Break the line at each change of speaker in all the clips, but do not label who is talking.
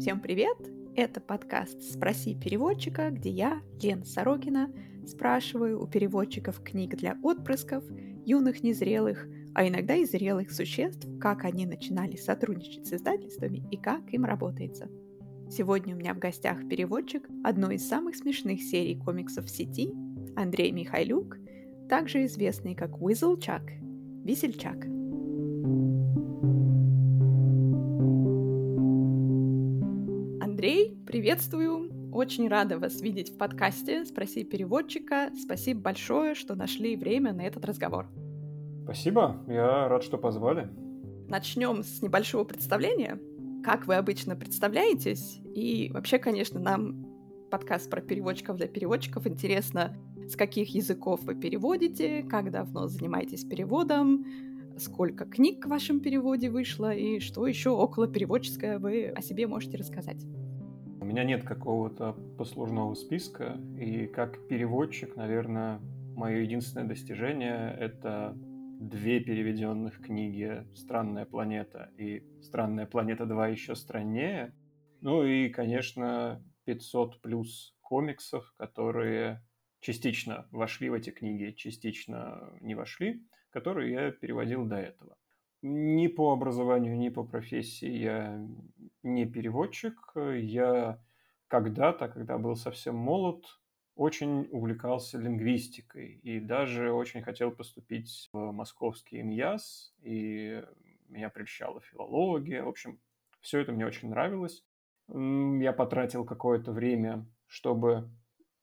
Всем привет! Это подкаст «Спроси переводчика», где я, Лена Сорокина, спрашиваю у переводчиков книг для отпрысков, юных незрелых, а иногда и зрелых существ, как они начинали сотрудничать с издательствами и как им работается. Сегодня у меня в гостях переводчик одной из самых смешных серий комиксов в сети Андрей Михайлюк, также известный как Уизлчак, Весельчак. Андрей, приветствую! Очень рада вас видеть в подкасте «Спроси переводчика». Спасибо большое, что нашли время на этот разговор.
Спасибо, я рад, что позвали.
Начнем с небольшого представления. Как вы обычно представляетесь? И вообще, конечно, нам подкаст про переводчиков для переводчиков интересно, с каких языков вы переводите, как давно занимаетесь переводом, сколько книг в вашем переводе вышло и что еще около переводческое вы о себе можете рассказать.
У меня нет какого-то послужного списка, и как переводчик, наверное, мое единственное достижение — это две переведенных книги «Странная планета» и «Странная планета 2» еще страннее. Ну и, конечно, 500 плюс комиксов, которые частично вошли в эти книги, частично не вошли, которые я переводил до этого. Ни по образованию, ни по профессии я не переводчик. Я когда-то, когда был совсем молод, очень увлекался лингвистикой и даже очень хотел поступить в московский ИНЯС, и меня прельщала филология. В общем, все это мне очень нравилось. Я потратил какое-то время, чтобы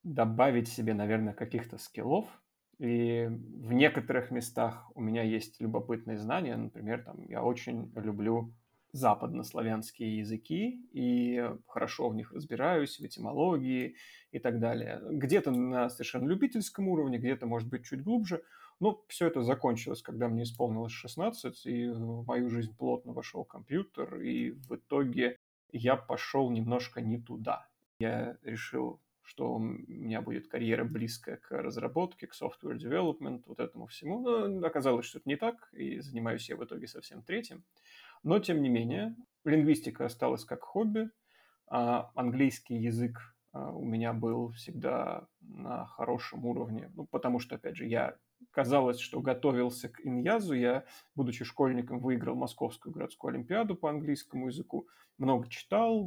добавить себе, наверное, каких-то скиллов. И в некоторых местах у меня есть любопытные знания. Например, там, я очень люблю западнославянские языки и хорошо в них разбираюсь, в этимологии и так далее. Где-то на совершенно любительском уровне, где-то, может быть, чуть глубже. Но все это закончилось, когда мне исполнилось 16, и в мою жизнь плотно вошел компьютер, и в итоге я пошел немножко не туда. Я решил, что у меня будет карьера близкая к разработке, к software development, вот этому всему. Но оказалось, что это не так, и занимаюсь я в итоге совсем третьим. Но, тем не менее, лингвистика осталась как хобби, а английский язык а, у меня был всегда на хорошем уровне, ну, потому что, опять же, я казалось, что готовился к иньязу. Я, будучи школьником, выиграл Московскую городскую олимпиаду по английскому языку. Много читал.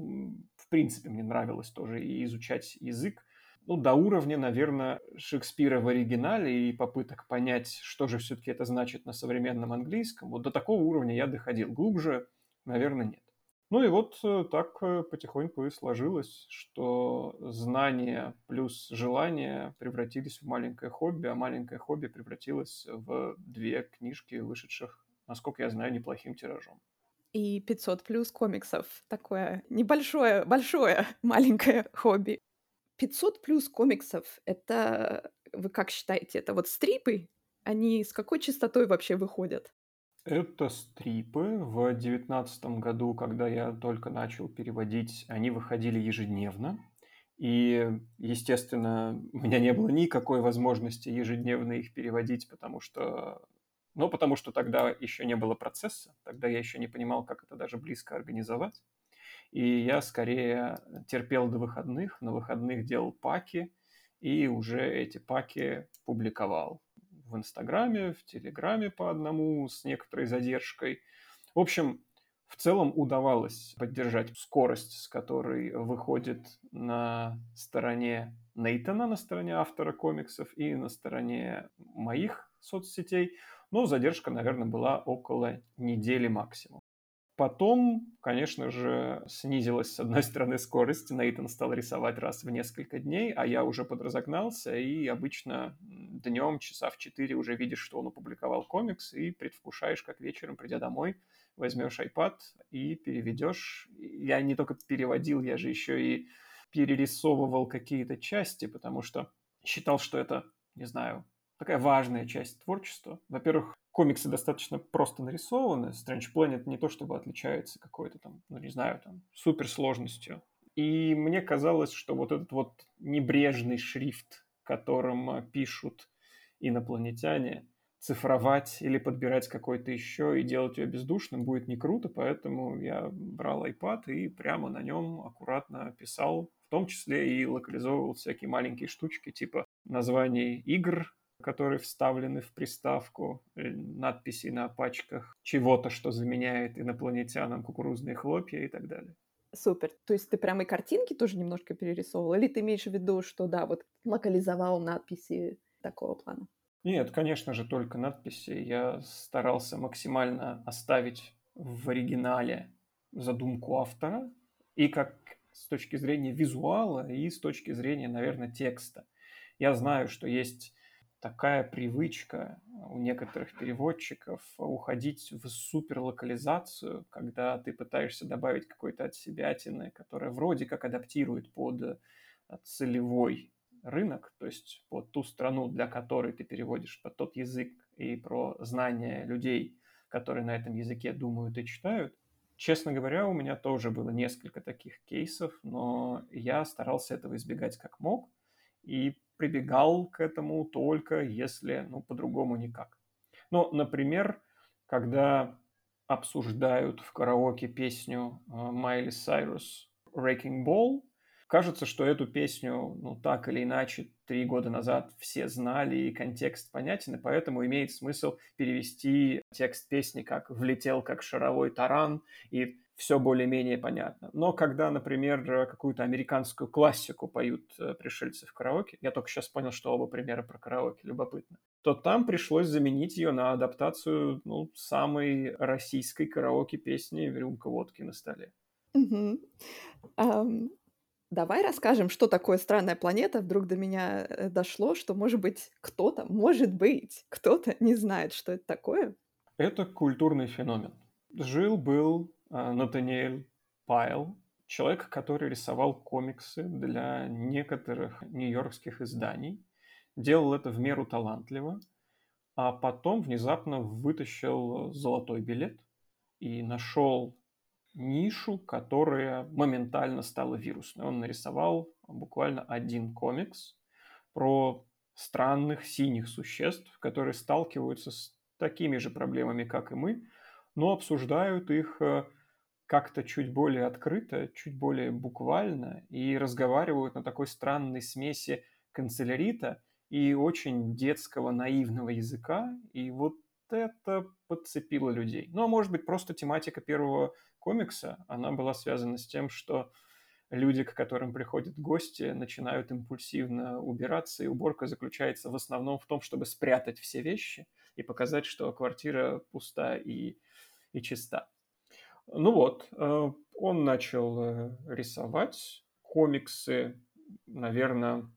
В принципе, мне нравилось тоже и изучать язык. Ну, до уровня, наверное, Шекспира в оригинале и попыток понять, что же все-таки это значит на современном английском. Вот до такого уровня я доходил. Глубже, наверное, нет. Ну и вот э, так э, потихоньку и сложилось, что знания плюс желание превратились в маленькое хобби, а маленькое хобби превратилось в две книжки, вышедших, насколько я знаю, неплохим тиражом.
И 500 плюс комиксов. Такое небольшое, большое, маленькое хобби. 500 плюс комиксов — это, вы как считаете, это вот стрипы? Они с какой частотой вообще выходят?
Это стрипы. В девятнадцатом году, когда я только начал переводить, они выходили ежедневно. И, естественно, у меня не было никакой возможности ежедневно их переводить, потому что... Ну, потому что тогда еще не было процесса, тогда я еще не понимал, как это даже близко организовать. И я скорее терпел до выходных, на выходных делал паки, и уже эти паки публиковал в Инстаграме, в Телеграме по одному с некоторой задержкой. В общем, в целом удавалось поддержать скорость, с которой выходит на стороне Нейтана, на стороне автора комиксов и на стороне моих соцсетей. Но задержка, наверное, была около недели максимум. Потом, конечно же, снизилась, с одной стороны, скорость. Нейтан стал рисовать раз в несколько дней, а я уже подразогнался, и обычно днем, часа в четыре уже видишь, что он опубликовал комикс, и предвкушаешь, как вечером, придя домой, возьмешь iPad и переведешь. Я не только переводил, я же еще и перерисовывал какие-то части, потому что считал, что это, не знаю, такая важная часть творчества. Во-первых, комиксы достаточно просто нарисованы. Strange Planet не то чтобы отличается какой-то там, ну не знаю, там, суперсложностью. И мне казалось, что вот этот вот небрежный шрифт, которым пишут инопланетяне, цифровать или подбирать какой-то еще и делать ее бездушным будет не круто, поэтому я брал iPad и прямо на нем аккуратно писал, в том числе и локализовывал всякие маленькие штучки типа названий игр, которые вставлены в приставку, э, надписи на пачках чего-то, что заменяет инопланетянам кукурузные хлопья и так далее.
Супер. То есть ты прямо и картинки тоже немножко перерисовывал? Или ты имеешь в виду, что да, вот локализовал надписи такого плана?
Нет, конечно же, только надписи. Я старался максимально оставить в оригинале задумку автора и как с точки зрения визуала, и с точки зрения, наверное, текста. Я знаю, что есть такая привычка у некоторых переводчиков уходить в суперлокализацию, когда ты пытаешься добавить какой-то от себя, которая вроде как адаптирует под целевой рынок, то есть под ту страну, для которой ты переводишь, под тот язык и про знания людей, которые на этом языке думают и читают. Честно говоря, у меня тоже было несколько таких кейсов, но я старался этого избегать как мог и прибегал к этому только если, ну, по-другому никак. Ну, например, когда обсуждают в караоке песню Майли Сайрус «Wrecking Ball», Кажется, что эту песню, ну, так или иначе, три года назад все знали, и контекст понятен, и поэтому имеет смысл перевести текст песни как «влетел как шаровой таран», и все более-менее понятно. Но когда, например, какую-то американскую классику поют э, пришельцы в караоке, я только сейчас понял, что оба примера про караоке, любопытно, то там пришлось заменить ее на адаптацию ну, самой российской караоке песни «Рюмка водки на столе».
Угу. Um, Давай расскажем, что такое странная планета. Вдруг до меня э, дошло, что, может быть, кто-то, может быть, кто-то не знает, что это такое.
Это культурный феномен. Жил-был э, Натаниэль Пайл, человек, который рисовал комиксы для некоторых нью-йоркских изданий. Делал это в меру талантливо, а потом внезапно вытащил золотой билет и нашел нишу, которая моментально стала вирусной. Он нарисовал буквально один комикс про странных синих существ, которые сталкиваются с такими же проблемами, как и мы, но обсуждают их э, как-то чуть более открыто, чуть более буквально и разговаривают на такой странной смеси канцелярита и очень детского наивного языка. И вот это подцепило людей. Ну, а может быть, просто тематика первого комикса, она была связана с тем, что люди, к которым приходят гости, начинают импульсивно убираться, и уборка заключается в основном в том, чтобы спрятать все вещи и показать, что квартира пуста и, и чиста. Ну вот, э, он начал э, рисовать комиксы, наверное,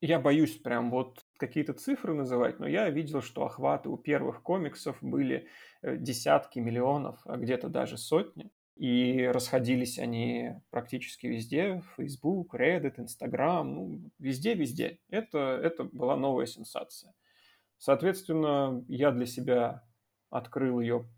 я боюсь прям вот какие-то цифры называть, но я видел, что охваты у первых комиксов были э, десятки миллионов, а где-то даже сотни. И расходились они практически везде. Facebook, Reddit, Instagram, ну, везде-везде. Это, это была новая сенсация. Соответственно, я для себя открыл ее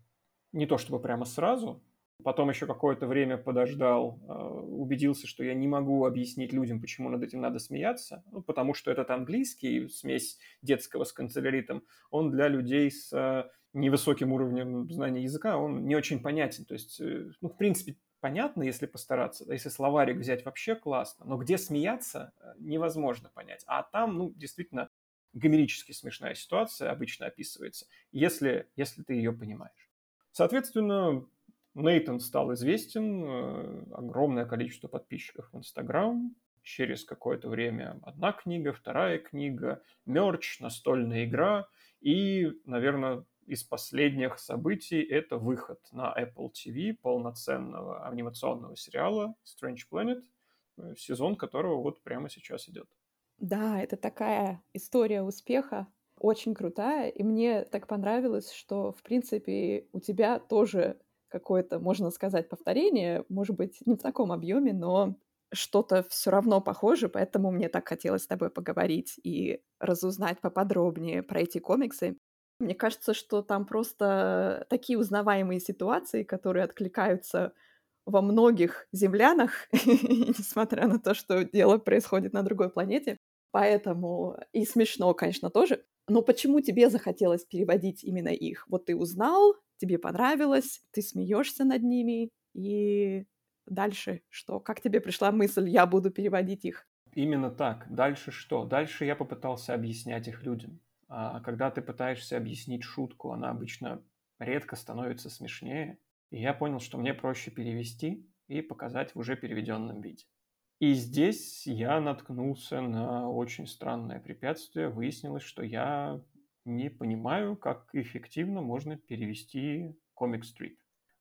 не то чтобы прямо сразу, Потом еще какое-то время подождал, а, убедился, что я не могу объяснить людям, почему над этим надо смеяться, ну, потому что этот английский, смесь детского с канцеляритом, он для людей с а, невысоким уровнем знания языка, он не очень понятен. То есть, э, ну, в принципе, понятно, если постараться, если словарик взять вообще классно, но где смеяться, э, невозможно понять. А там, ну, действительно, гомерически смешная ситуация обычно описывается, если, если ты ее понимаешь. Соответственно, Нейтан стал известен, э, огромное количество подписчиков в Инстаграм, через какое-то время одна книга, вторая книга, мерч, настольная игра и, наверное, из последних событий это выход на Apple TV полноценного анимационного сериала Strange Planet, э, сезон которого вот прямо сейчас идет.
Да, это такая история успеха, очень крутая, и мне так понравилось, что, в принципе, у тебя тоже какое-то, можно сказать, повторение, может быть, не в таком объеме, но что-то все равно похоже, поэтому мне так хотелось с тобой поговорить и разузнать поподробнее про эти комиксы. Мне кажется, что там просто такие узнаваемые ситуации, которые откликаются во многих землянах, несмотря на то, что дело происходит на другой планете. Поэтому и смешно, конечно, тоже. Но почему тебе захотелось переводить именно их? Вот ты узнал, тебе понравилось, ты смеешься над ними, и дальше что? Как тебе пришла мысль, я буду переводить их?
Именно так. Дальше что? Дальше я попытался объяснять их людям. А когда ты пытаешься объяснить шутку, она обычно редко становится смешнее. И я понял, что мне проще перевести и показать в уже переведенном виде. И здесь я наткнулся на очень странное препятствие. Выяснилось, что я не понимаю, как эффективно можно перевести комик стрит.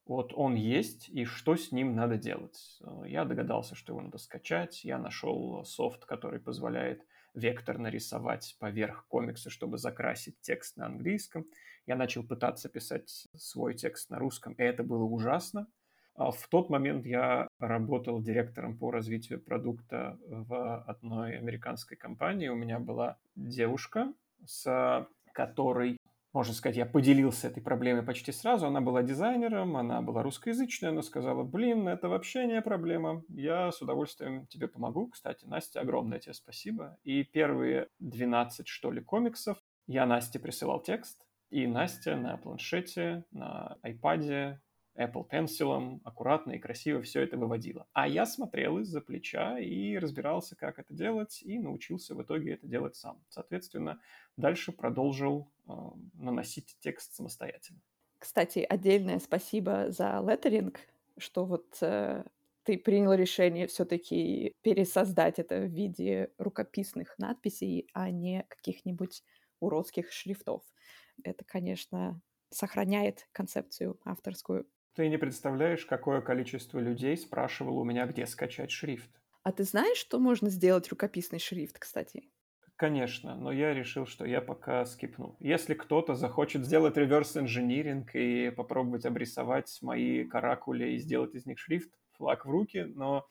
Вот он есть, и что с ним надо делать? Я догадался, что его надо скачать. Я нашел софт, который позволяет вектор нарисовать поверх комикса, чтобы закрасить текст на английском. Я начал пытаться писать свой текст на русском, и это было ужасно. А в тот момент я работал директором по развитию продукта в одной американской компании. У меня была девушка, с которой можно сказать, я поделился этой проблемой почти сразу. Она была дизайнером, она была русскоязычная, она сказала, блин, это вообще не проблема, я с удовольствием тебе помогу. Кстати, Настя, огромное тебе спасибо. И первые 12, что ли, комиксов я Насте присылал текст, и Настя на планшете, на iPad Apple Pencil аккуратно и красиво все это выводила. А я смотрел из-за плеча и разбирался, как это делать, и научился в итоге это делать сам. Соответственно, дальше продолжил э, наносить текст самостоятельно.
Кстати, отдельное спасибо за леттеринг, что вот э, ты принял решение все-таки пересоздать это в виде рукописных надписей, а не каких-нибудь уродских шрифтов. Это, конечно, сохраняет концепцию авторскую.
Ты не представляешь, какое количество людей спрашивало у меня, где скачать шрифт.
А ты знаешь, что можно сделать рукописный шрифт, кстати?
Конечно, но я решил, что я пока скипну. Если кто-то захочет сделать реверс-инжиниринг и попробовать обрисовать мои каракули и сделать из них шрифт, флаг в руки, но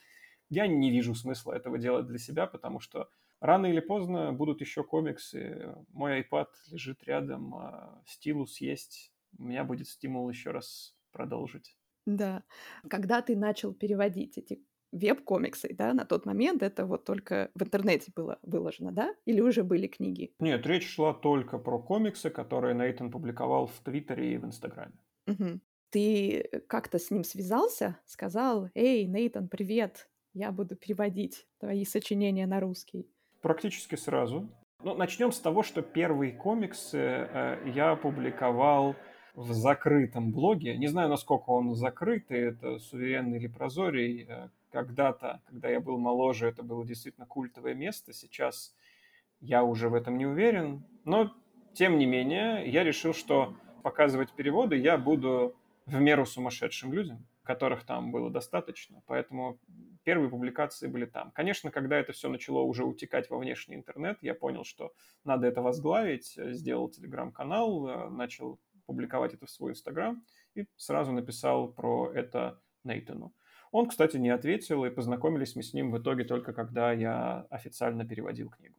я не вижу смысла этого делать для себя, потому что рано или поздно будут еще комиксы. Мой iPad лежит рядом, а стилус есть. У меня будет стимул еще раз продолжить.
Да. Когда ты начал переводить эти веб-комиксы, да, на тот момент это вот только в интернете было выложено, да? Или уже были книги?
Нет, речь шла только про комиксы, которые Нейтан публиковал в Твиттере и в Инстаграме.
Угу. Ты как-то с ним связался, сказал, эй, Нейтан, привет, я буду переводить твои сочинения на русский.
Практически сразу. Ну, начнем с того, что первые комиксы э, я публиковал в закрытом блоге. Не знаю, насколько он закрытый, это суверенный или прозорий. Э, когда-то, когда я был моложе, это было действительно культовое место. Сейчас я уже в этом не уверен. Но, тем не менее, я решил, что показывать переводы я буду в меру сумасшедшим людям, которых там было достаточно. Поэтому первые публикации были там. Конечно, когда это все начало уже утекать во внешний интернет, я понял, что надо это возглавить, сделал телеграм-канал, э, начал публиковать это в свой Инстаграм и сразу написал про это Нейтану. Он, кстати, не ответил, и познакомились мы с ним в итоге только когда я официально переводил книгу.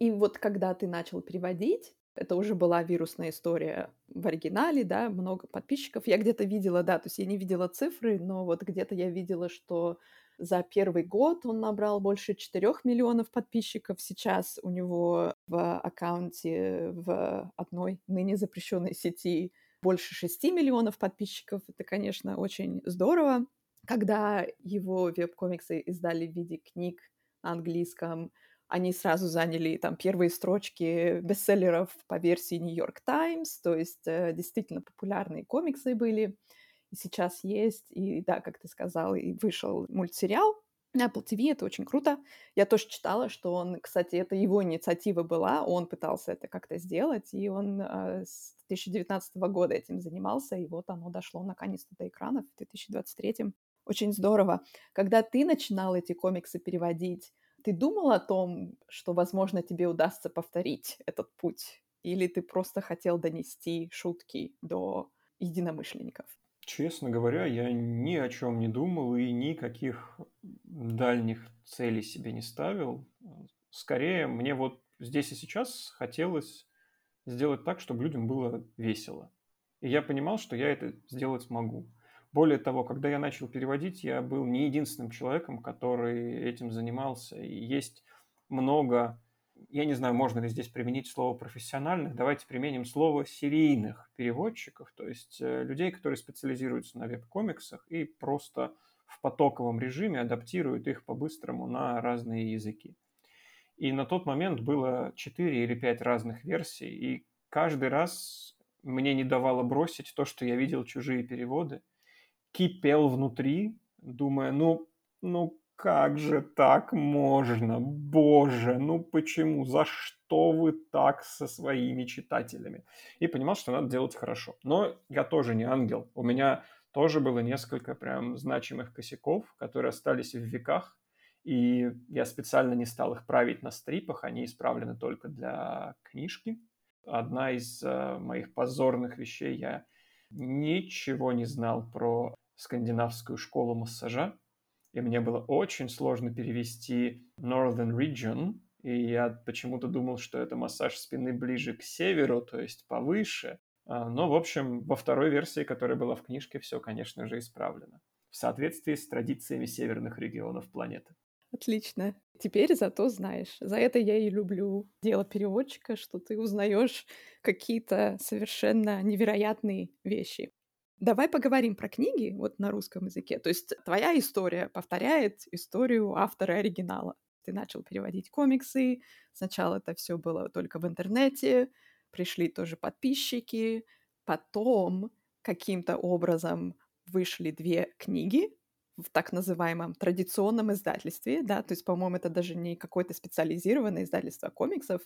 И вот когда ты начал переводить, это уже была вирусная история в оригинале, да, много подписчиков. Я где-то видела, да, то есть я не видела цифры, но вот где-то я видела, что за первый год он набрал больше 4 миллионов подписчиков. Сейчас у него в аккаунте в одной ныне запрещенной сети больше 6 миллионов подписчиков. Это, конечно, очень здорово. Когда его веб-комиксы издали в виде книг на английском, они сразу заняли там первые строчки бестселлеров по версии York Times, то есть э, действительно популярные комиксы были сейчас есть, и да, как ты сказал, и вышел мультсериал на Apple TV, это очень круто. Я тоже читала, что он, кстати, это его инициатива была, он пытался это как-то сделать, и он э, с 2019 года этим занимался, и вот оно дошло наконец-то до экранов в 2023. Очень здорово. Когда ты начинал эти комиксы переводить, ты думал о том, что, возможно, тебе удастся повторить этот путь? Или ты просто хотел донести шутки до единомышленников?
Честно говоря, я ни о чем не думал и никаких дальних целей себе не ставил. Скорее, мне вот здесь и сейчас хотелось сделать так, чтобы людям было весело. И я понимал, что я это сделать могу. Более того, когда я начал переводить, я был не единственным человеком, который этим занимался. И есть много я не знаю, можно ли здесь применить слово профессиональных, давайте применим слово серийных переводчиков, то есть э, людей, которые специализируются на веб-комиксах и просто в потоковом режиме адаптируют их по-быстрому на разные языки. И на тот момент было 4 или 5 разных версий, и каждый раз мне не давало бросить то, что я видел чужие переводы, кипел внутри, думая, ну, ну как же так можно? Боже, ну почему? За что вы так со своими читателями? И понимал, что надо делать хорошо. Но я тоже не ангел. У меня тоже было несколько прям значимых косяков, которые остались в веках. И я специально не стал их править на стрипах, они исправлены только для книжки. Одна из э, моих позорных вещей, я ничего не знал про скандинавскую школу массажа и мне было очень сложно перевести Northern Region, и я почему-то думал, что это массаж спины ближе к северу, то есть повыше. А, но, в общем, во второй версии, которая была в книжке, все, конечно же, исправлено. В соответствии с традициями северных регионов планеты.
Отлично. Теперь зато знаешь. За это я и люблю дело переводчика, что ты узнаешь какие-то совершенно невероятные вещи. Давай поговорим про книги вот на русском языке. То есть твоя история повторяет историю автора оригинала. Ты начал переводить комиксы, сначала это все было только в интернете, пришли тоже подписчики, потом каким-то образом вышли две книги в так называемом традиционном издательстве, да, то есть, по-моему, это даже не какое-то специализированное издательство комиксов,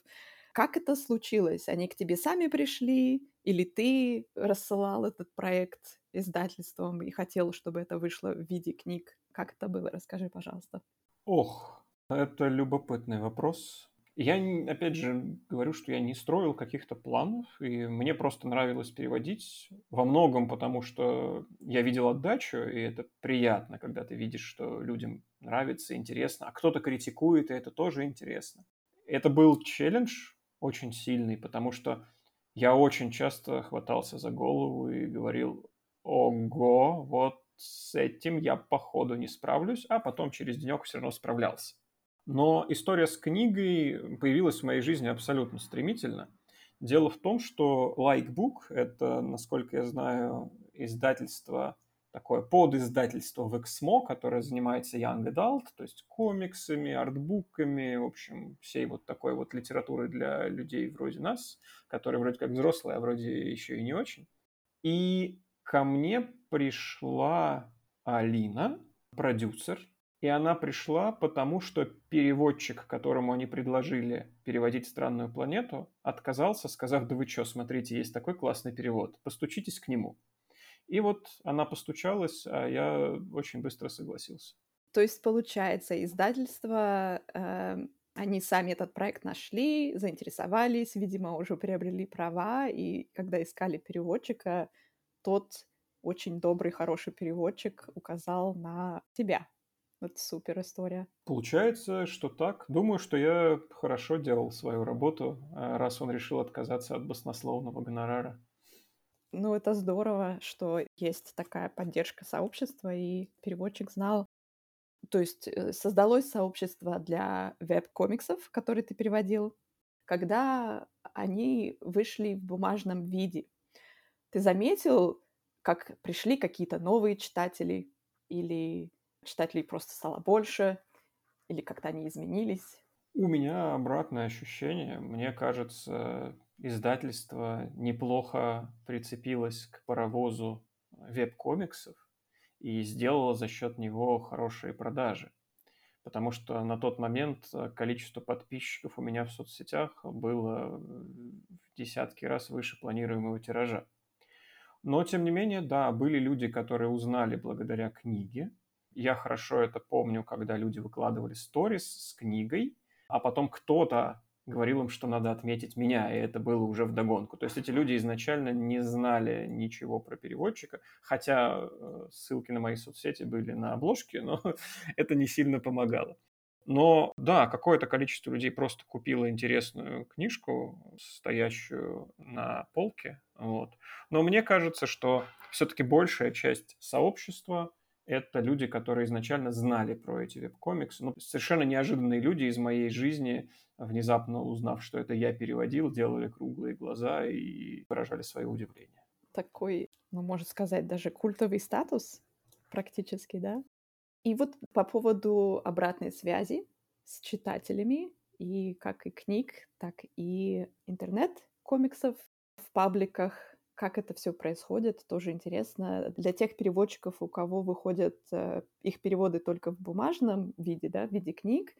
как это случилось? Они к тебе сами пришли? Или ты рассылал этот проект издательством и хотел, чтобы это вышло в виде книг? Как это было? Расскажи, пожалуйста.
Ох, это любопытный вопрос. Я, опять же, говорю, что я не строил каких-то планов, и мне просто нравилось переводить во многом, потому что я видел отдачу, и это приятно, когда ты видишь, что людям нравится, интересно, а кто-то критикует, и это тоже интересно. Это был челлендж, очень сильный, потому что я очень часто хватался за голову и говорил, ого, вот с этим я походу не справлюсь, а потом через денек все равно справлялся. Но история с книгой появилась в моей жизни абсолютно стремительно. Дело в том, что Likebook — это, насколько я знаю, издательство такое подиздательство в Exmo, которое занимается young adult, то есть комиксами, артбуками, в общем, всей вот такой вот литературой для людей вроде нас, которые вроде как взрослые, а вроде еще и не очень. И ко мне пришла Алина, продюсер, и она пришла потому, что переводчик, которому они предложили переводить «Странную планету», отказался, сказав, да вы что, смотрите, есть такой классный перевод, постучитесь к нему. И вот она постучалась, а я очень быстро согласился.
То есть, получается, издательство, э, они сами этот проект нашли, заинтересовались, видимо, уже приобрели права, и когда искали переводчика, тот очень добрый, хороший переводчик указал на тебя. Вот супер история.
Получается, что так. Думаю, что я хорошо делал свою работу, а раз он решил отказаться от баснословного гонорара.
Ну, это здорово, что есть такая поддержка сообщества, и переводчик знал. То есть э, создалось сообщество для веб-комиксов, которые ты переводил, когда они вышли в бумажном виде. Ты заметил, как пришли какие-то новые читатели, или читателей просто стало больше, или как-то они изменились?
У меня обратное ощущение. Мне кажется, издательство неплохо прицепилось к паровозу веб-комиксов и сделало за счет него хорошие продажи. Потому что на тот момент количество подписчиков у меня в соцсетях было в десятки раз выше планируемого тиража. Но, тем не менее, да, были люди, которые узнали благодаря книге. Я хорошо это помню, когда люди выкладывали сторис с книгой, а потом кто-то говорил им, что надо отметить меня, и это было уже в догонку. То есть эти люди изначально не знали ничего про переводчика, хотя э, ссылки на мои соцсети были на обложке, но это не сильно помогало. Но да, какое-то количество людей просто купило интересную книжку, стоящую на полке. Вот. Но мне кажется, что все-таки большая часть сообщества это люди, которые изначально знали про эти веб-комиксы. Ну, совершенно неожиданные люди из моей жизни, внезапно узнав, что это я переводил, делали круглые глаза и выражали свое удивление.
Такой, ну, можно сказать, даже культовый статус практически, да? И вот по поводу обратной связи с читателями, и как и книг, так и интернет-комиксов в пабликах, как это все происходит, тоже интересно. Для тех переводчиков, у кого выходят э, их переводы только в бумажном виде, да, в виде книг,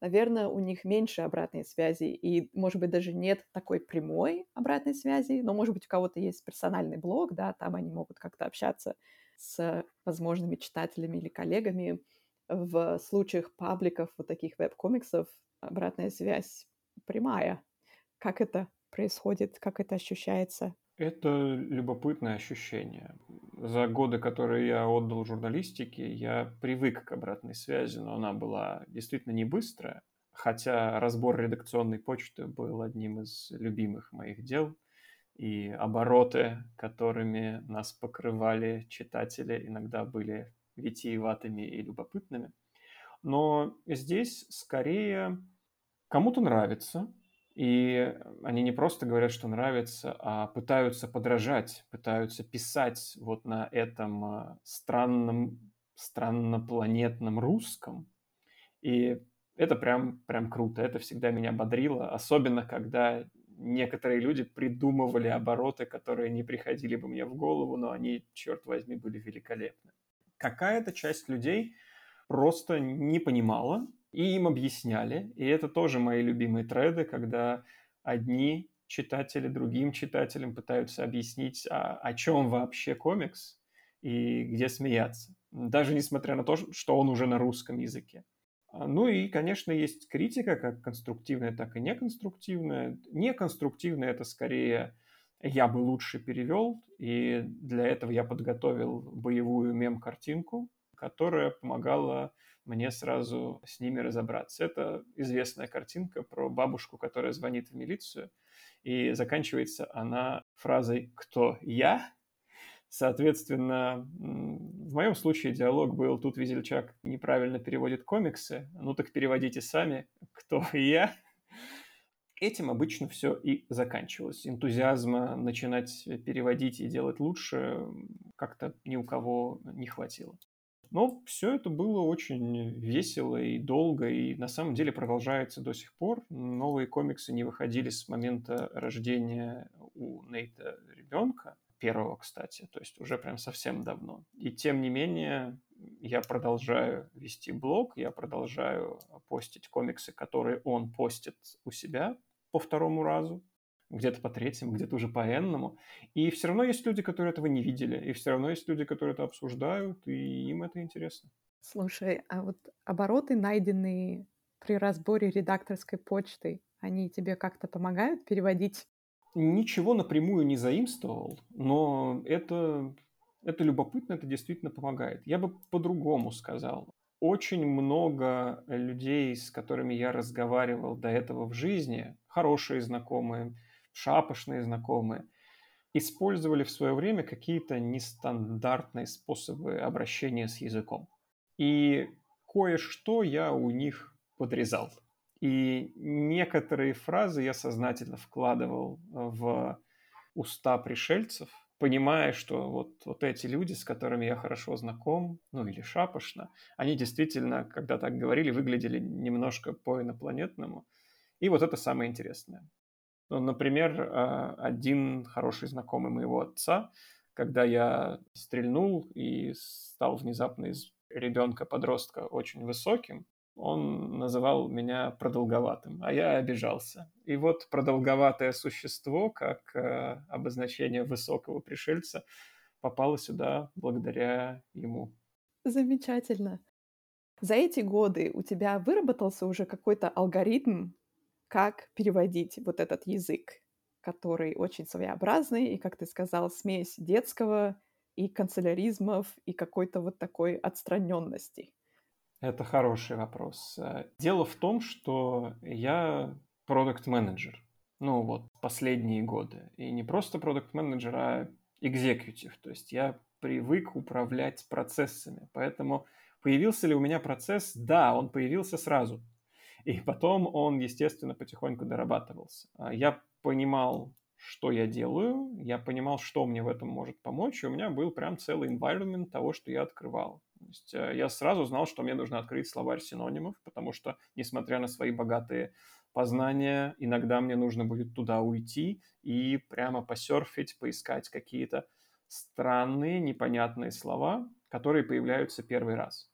наверное, у них меньше обратной связи, и, может быть, даже нет такой прямой обратной связи, но, может быть, у кого-то есть персональный блог, да, там они могут как-то общаться с возможными читателями или коллегами. В случаях пабликов, вот таких веб-комиксов, обратная связь прямая. Как это происходит, как это ощущается?
Это любопытное ощущение. За годы, которые я отдал журналистике, я привык к обратной связи, но она была действительно не быстрая. Хотя разбор редакционной почты был одним из любимых моих дел – и обороты, которыми нас покрывали читатели, иногда были витиеватыми и любопытными. Но здесь скорее кому-то нравится, и они не просто говорят, что нравится, а пытаются подражать, пытаются писать вот на этом а, странном, страннопланетном русском. И это прям, прям круто, это всегда меня бодрило, особенно когда некоторые люди придумывали обороты, которые не приходили бы мне в голову, но они, черт возьми, были великолепны. Какая-то часть людей просто не понимала, и им объясняли. И это тоже мои любимые треды, когда одни читатели другим читателям пытаются объяснить, а, о чем вообще комикс и где смеяться. Даже несмотря на то, что он уже на русском языке. А, ну и, конечно, есть критика, как конструктивная, так и неконструктивная. Неконструктивная – это скорее я бы лучше перевел, и для этого я подготовил боевую мем-картинку, которая помогала мне сразу с ними разобраться. Это известная картинка про бабушку, которая звонит в милицию, и заканчивается она фразой «Кто я?» Соответственно, в моем случае диалог был «Тут Визельчак неправильно переводит комиксы, ну так переводите сами, кто я». Этим обычно все и заканчивалось. Энтузиазма начинать переводить и делать лучше как-то ни у кого не хватило. Но все это было очень весело и долго, и на самом деле продолжается до сих пор. Новые комиксы не выходили с момента рождения у Нейта ребенка первого, кстати, то есть уже прям совсем давно. И тем не менее, я продолжаю вести блог, я продолжаю постить комиксы, которые он постит у себя по второму разу, где-то по третьему, где-то уже по энному. И все равно есть люди, которые этого не видели, и все равно есть люди, которые это обсуждают, и им это интересно.
Слушай, а вот обороты, найденные при разборе редакторской почты, они тебе как-то помогают переводить
ничего напрямую не заимствовал, но это, это любопытно, это действительно помогает. Я бы по-другому сказал. Очень много людей, с которыми я разговаривал до этого в жизни, хорошие знакомые, шапошные знакомые, использовали в свое время какие-то нестандартные способы обращения с языком. И кое-что я у них подрезал. И некоторые фразы я сознательно вкладывал в уста пришельцев, понимая, что вот, вот эти люди, с которыми я хорошо знаком, ну или шапошно, они действительно, когда так говорили, выглядели немножко по-инопланетному. И вот это самое интересное. Ну, например, а, один хороший знакомый моего отца, когда я стрельнул и стал внезапно из ребенка-подростка очень высоким, он называл меня продолговатым, а я обижался. И вот продолговатое существо, как э, обозначение высокого пришельца, попало сюда благодаря ему.
Замечательно. За эти годы у тебя выработался уже какой-то алгоритм, как переводить вот этот язык, который очень своеобразный, и, как ты сказал, смесь детского и канцеляризмов, и какой-то вот такой отстраненности.
Это хороший вопрос. Э, дело в том, что я продукт-менеджер. Ну вот, последние годы. И не просто продукт-менеджер, а экзекутив. То есть я привык управлять процессами. Поэтому появился ли у меня процесс? Да, он появился сразу. И потом он, естественно, потихоньку дорабатывался. А я понимал, что я делаю, я понимал, что мне в этом может помочь, и у меня был прям целый environment того, что я открывал. То есть э, я сразу знал, что мне нужно открыть словарь синонимов, потому что, несмотря на свои богатые познания, иногда мне нужно будет туда уйти и прямо посерфить, поискать какие-то странные, непонятные слова, которые появляются первый раз.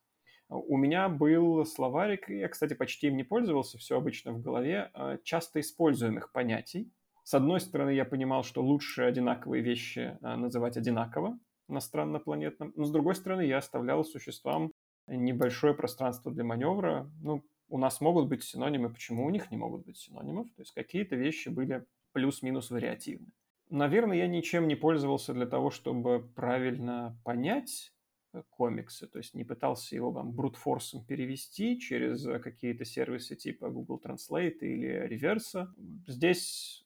У меня был словарик, я, кстати, почти им не пользовался, все обычно в голове, э, часто используемых понятий. С одной стороны, я понимал, что лучше одинаковые вещи э, называть одинаково на страннопланетном, но с другой стороны, я оставлял существам небольшое пространство для маневра. Ну, у нас могут быть синонимы, почему у них не могут быть синонимов? То есть какие-то вещи были плюс-минус вариативны. Наверное, я ничем не пользовался для того, чтобы правильно понять комиксы, то есть не пытался его там брутфорсом перевести через э, какие-то сервисы типа Google Translate или реверса. Здесь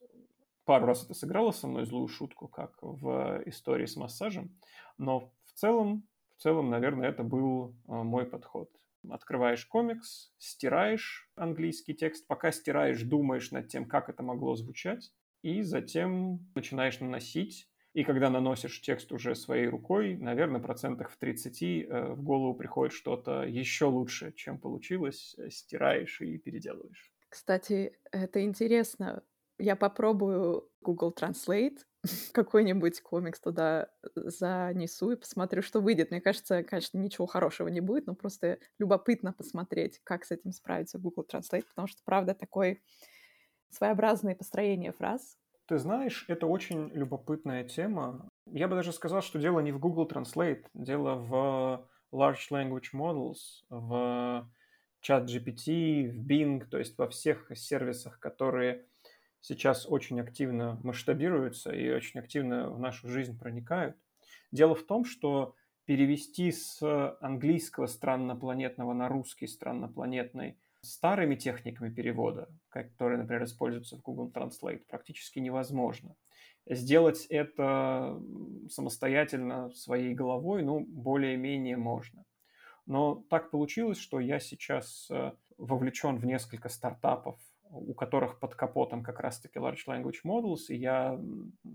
пару раз это сыграло со мной злую шутку, как в истории с массажем, но в целом, в целом, наверное, это был э, мой подход. Открываешь комикс, стираешь английский текст, пока стираешь, думаешь над тем, как это могло звучать, и затем начинаешь наносить и когда наносишь текст уже своей рукой, наверное, процентах в 30 э, в голову приходит что-то еще лучше, чем получилось, э, стираешь и переделываешь.
Кстати, это интересно. Я попробую Google Translate, какой-нибудь комикс туда э, занесу и посмотрю, что выйдет. Мне кажется, конечно, ничего хорошего не будет, но просто любопытно посмотреть, как с этим справится Google Translate, потому что, правда, такое своеобразное построение фраз,
ты знаешь, это очень любопытная тема. Я бы даже сказал, что дело не в Google Translate, дело в Large Language Models, в ChatGPT, в Bing, то есть во всех сервисах, которые сейчас очень активно масштабируются и очень активно в нашу жизнь проникают. Дело в том, что перевести с английского страннопланетного на русский страннопланетный – старыми техниками перевода, которые, например, используются в Google Translate, практически невозможно. Сделать это самостоятельно своей головой, ну, более-менее можно. Но так получилось, что я сейчас э, вовлечен в несколько стартапов, у которых под капотом как раз-таки Large Language Models, и я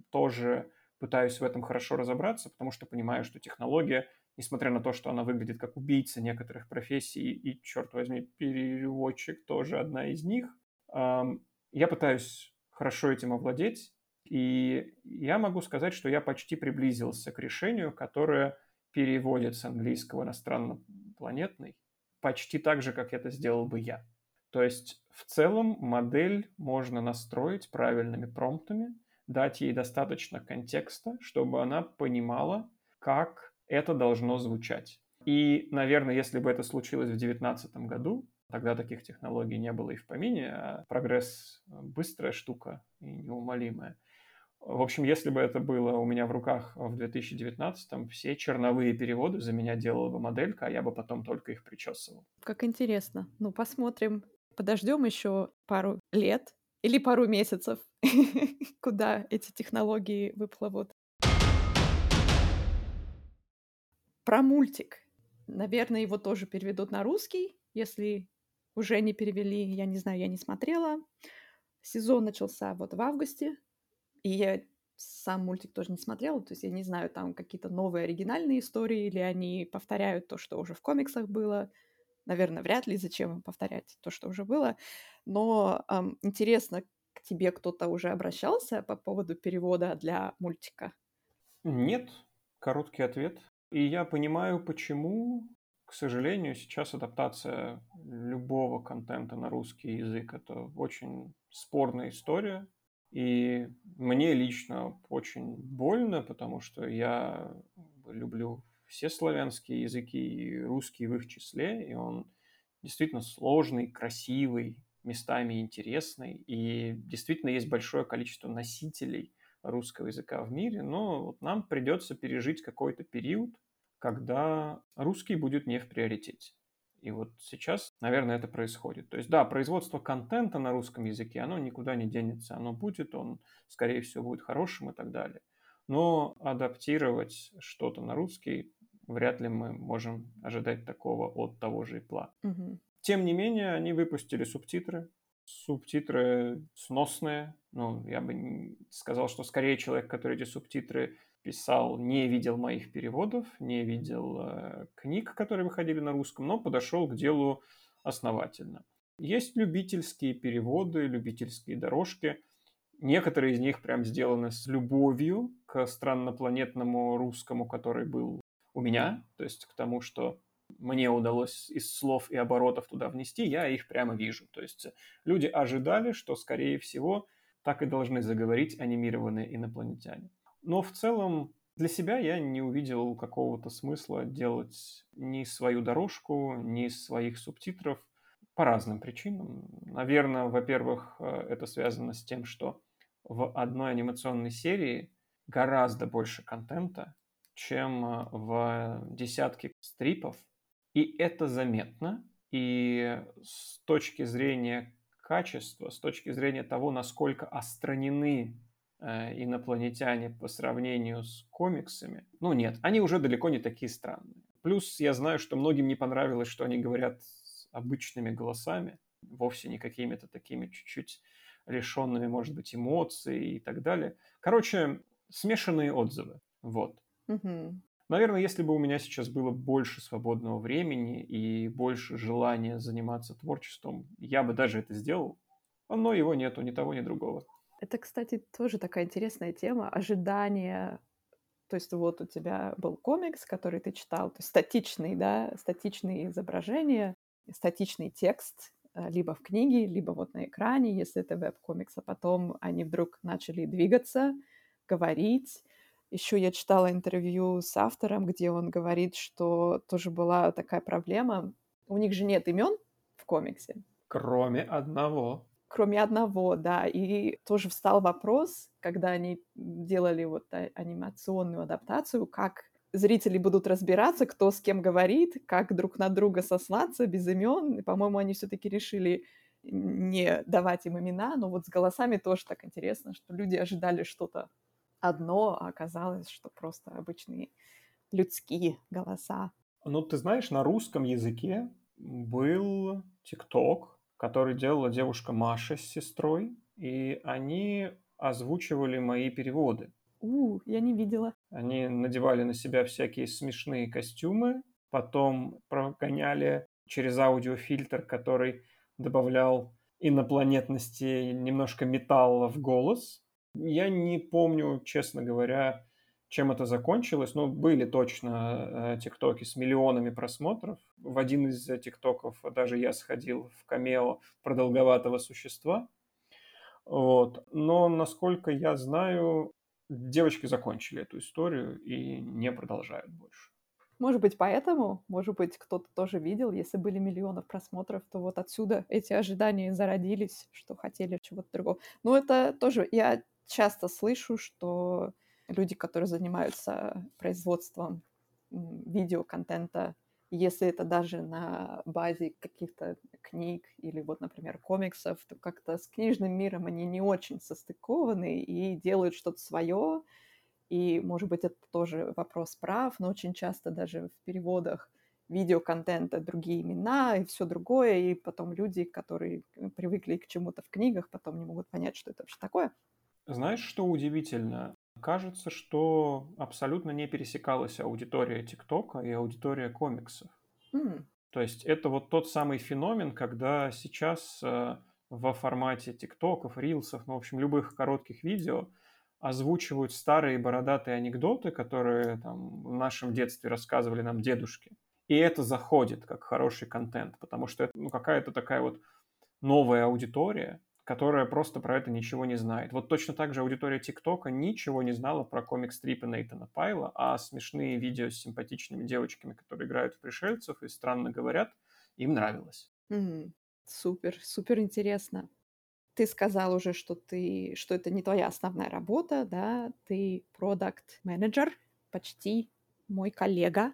тоже пытаюсь в этом хорошо разобраться, потому что понимаю, что технология несмотря на то, что она выглядит как убийца некоторых профессий, и, черт возьми, переводчик тоже одна из них, я пытаюсь хорошо этим овладеть, и я могу сказать, что я почти приблизился к решению, которое переводит с английского на страннопланетный почти так же, как это сделал бы я. То есть в целом модель можно настроить правильными промптами, дать ей достаточно контекста, чтобы она понимала, как это должно звучать. И, наверное, если бы это случилось в 2019 году, тогда таких технологий не было и в помине, а прогресс – быстрая штука и неумолимая. В общем, если бы это было у меня в руках в 2019-м, все черновые переводы за меня делала бы моделька, а я бы потом только их причесывал.
Как интересно. Ну, посмотрим. Подождем еще пару лет или пару месяцев, куда эти технологии выплывут. Про мультик. Наверное, его тоже переведут на русский, если уже не перевели, я не знаю, я не смотрела. Сезон начался вот в августе, и я сам мультик тоже не смотрела, то есть я не знаю, там какие-то новые оригинальные истории, или они повторяют то, что уже в комиксах было. Наверное, вряд ли, зачем повторять то, что уже было. Но эм, интересно, к тебе кто-то уже обращался по поводу перевода для мультика?
Нет, короткий ответ. И я понимаю, почему, к сожалению, сейчас адаптация любого контента на русский язык – это очень спорная история. И мне лично очень больно, потому что я люблю все славянские языки, и русский в их числе, и он действительно сложный, красивый, местами интересный, и действительно есть большое количество носителей русского языка в мире, но вот нам придется пережить какой-то период, когда русский будет не в приоритете. И вот сейчас, наверное, это происходит. То есть, да, производство контента на русском языке, оно никуда не денется. Оно будет, он, скорее всего, будет хорошим и так далее. но адаптировать что-то на русский вряд ли мы можем ожидать такого от того же Ипла.
Мгм.
Тем не менее, они выпустили субтитры. Субтитры сносные. Ну, я бы сказал, что скорее человек, который эти субтитры писал, не видел моих переводов, не видел э, книг, которые выходили на русском, но подошел к делу основательно. Есть любительские переводы, любительские дорожки. Некоторые из них прям сделаны с любовью к страннопланетному русскому, который был у меня, то есть к тому, что мне удалось из слов и оборотов туда внести, я их прямо вижу. То есть люди ожидали, что, скорее всего, так и должны заговорить анимированные инопланетяне. Но в целом для себя я не увидел какого-то смысла делать ни свою дорожку, ни своих субтитров по разным причинам. Наверное, во-первых, э, это связано с тем, что в одной анимационной серии гораздо больше контента, чем э, в десятке стрипов, и это заметно. И с точки зрения качества, с точки зрения того, насколько остранены инопланетяне по сравнению с комиксами, ну нет, они уже далеко не такие странные. Плюс я знаю, что многим не понравилось, что они говорят обычными голосами, вовсе не какими-то такими чуть-чуть лишенными, может быть, эмоций и так далее. Короче, смешанные отзывы. Вот.
Мгм.
Наверное, если бы у меня сейчас было больше свободного времени и больше желания заниматься творчеством, я бы даже это сделал. Но его нету ни того, ни другого.
Это, кстати, тоже такая интересная тема. Ожидание. То есть вот у тебя был комикс, который ты читал, то есть статичный, да, статичные изображения, статичный текст, э, либо в книге, либо вот на экране, если это веб-комикс, а потом они вдруг начали двигаться, говорить. Еще я читала интервью с автором, где он говорит, что тоже была такая проблема. У них же нет имен в комиксе,
Кроме одного.
Кроме одного, да. И тоже встал вопрос, когда они делали вот анимационную адаптацию, как зрители будут разбираться, кто с кем говорит, как друг на друга сослаться без имен. По-моему, они все-таки решили не давать им имена, но вот с голосами тоже так интересно, что люди ожидали что-то одно, а оказалось, что просто обычные людские голоса.
Ну, ты знаешь, на русском языке был ТикТок, который делала девушка Маша с сестрой, и они озвучивали мои переводы.
У, я не видела.
Они надевали на себя всякие смешные костюмы, потом прогоняли через аудиофильтр, который добавлял инопланетности, немножко металла в голос. Я не помню, честно говоря, чем это закончилось, но были точно э, тиктоки с миллионами просмотров. В один из э, тиктоков даже я сходил в камео продолговатого существа. Вот. Но, насколько я знаю, девочки закончили эту историю и не продолжают больше.
Может быть, поэтому, может быть, кто-то тоже видел, если были миллионы просмотров, то вот отсюда эти ожидания зародились, что хотели чего-то другого. Но это тоже, я часто слышу, что люди, которые занимаются производством видеоконтента, если это даже на базе каких-то книг или вот, например, комиксов, то как-то с книжным миром они не очень состыкованы и делают что-то свое. И, может быть, это тоже вопрос прав, но очень часто даже в переводах видеоконтента другие имена и все другое, и потом люди, которые привыкли к чему-то в книгах, потом не могут понять, что это вообще такое.
Знаешь, что удивительно? Кажется, что абсолютно не пересекалась аудитория ТикТока и аудитория комиксов.
М,
То есть это вот тот самый феномен, когда сейчас э, во формате ТикТоков, Рилсов, ну, в общем, любых коротких видео озвучивают старые бородатые анекдоты, которые там в нашем детстве рассказывали нам дедушки. И это заходит как хороший контент, потому что это ну, какая-то такая вот новая аудитория, которая просто про это ничего не знает. Вот точно так же аудитория ТикТока ничего не знала про комик-стрипы Нейтана Пайла, а смешные видео с симпатичными девочками, которые играют в пришельцев и странно говорят, им нравилось.
м, Супер, супер интересно. Ты сказал уже, что ты, что это не твоя основная работа, да? Ты продукт менеджер, почти мой коллега.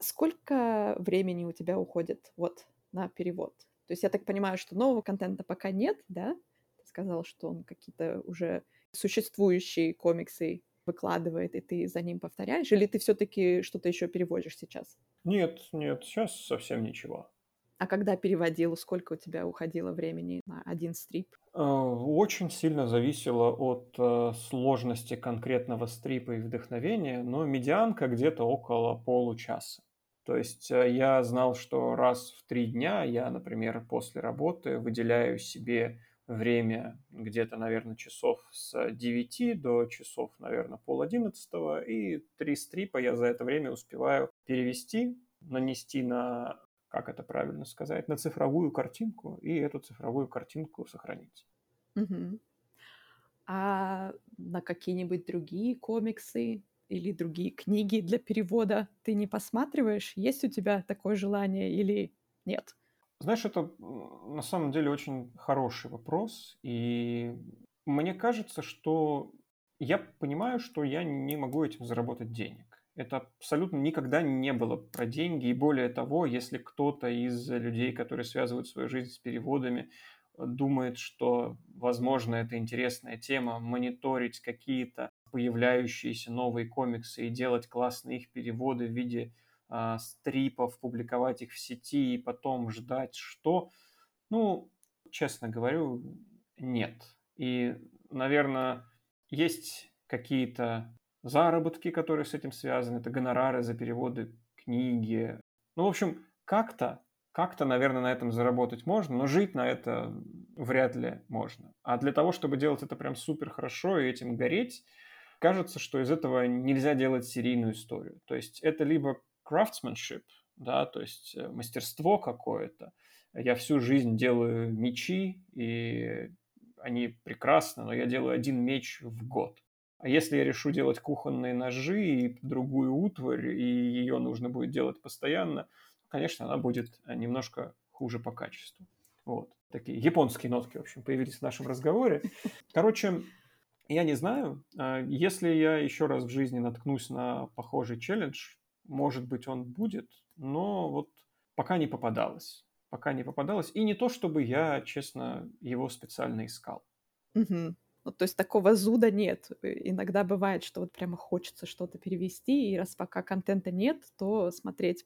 Сколько времени у тебя уходит вот на перевод? То есть я так понимаю, что нового контента пока нет, да? Ты сказал, что он какие-то уже существующие комиксы выкладывает, и ты за ним повторяешь? Или ты все-таки что-то еще переводишь сейчас?
Нет, нет, сейчас совсем ничего.
А когда переводил, сколько у тебя уходило времени на один стрип?
Э, очень сильно зависело от э, сложности конкретного стрипа и вдохновения, но медианка где-то около получаса. То есть э, я знал, что раз в три дня я, например, после работы выделяю себе время где-то, наверное, часов с 9 до часов, наверное, пол одиннадцатого, и три стрипа я за это время успеваю перевести, нанести на, как это правильно сказать, на цифровую картинку, и эту цифровую картинку сохранить.
Угу. А на какие-нибудь другие комиксы или другие книги для перевода ты не посматриваешь? Есть у тебя такое желание или нет?
Знаешь, это на самом деле очень хороший вопрос, и мне кажется, что я понимаю, что я не могу этим заработать денег. Это абсолютно никогда не было про деньги, и более того, если кто-то из людей, которые связывают свою жизнь с переводами, думает, что, возможно, это интересная тема, мониторить какие-то появляющиеся новые комиксы и делать классные их переводы в виде э, стрипов, публиковать их в сети и потом ждать, что, ну, честно говорю, нет. И, наверное, есть какие-то заработки, которые с этим связаны, это гонорары за переводы книги. Ну, в общем, как-то, как-то, наверное, на этом заработать можно, но жить на это вряд ли можно. А для того, чтобы делать это прям супер хорошо и этим гореть, кажется, что из этого нельзя делать серийную историю. То есть это либо craftsmanship, да, то есть э, мастерство какое-то. Я всю жизнь делаю мечи, и они прекрасны, но я делаю один меч в год. А если я решу делать кухонные ножи и другую утварь, и ее нужно будет делать постоянно, конечно, она будет э, немножко хуже по качеству. Вот. Такие японские нотки, в общем, появились в нашем разговоре. Короче, я не знаю. А, если я еще раз в жизни наткнусь на похожий челлендж, может быть, он будет, но вот пока не попадалось. Пока не попадалось. И не то, чтобы я, честно, его специально искал.
Угу. Ну, то есть такого зуда нет. Э, иногда бывает, что вот прямо хочется что-то перевести, и раз пока контента нет, то смотреть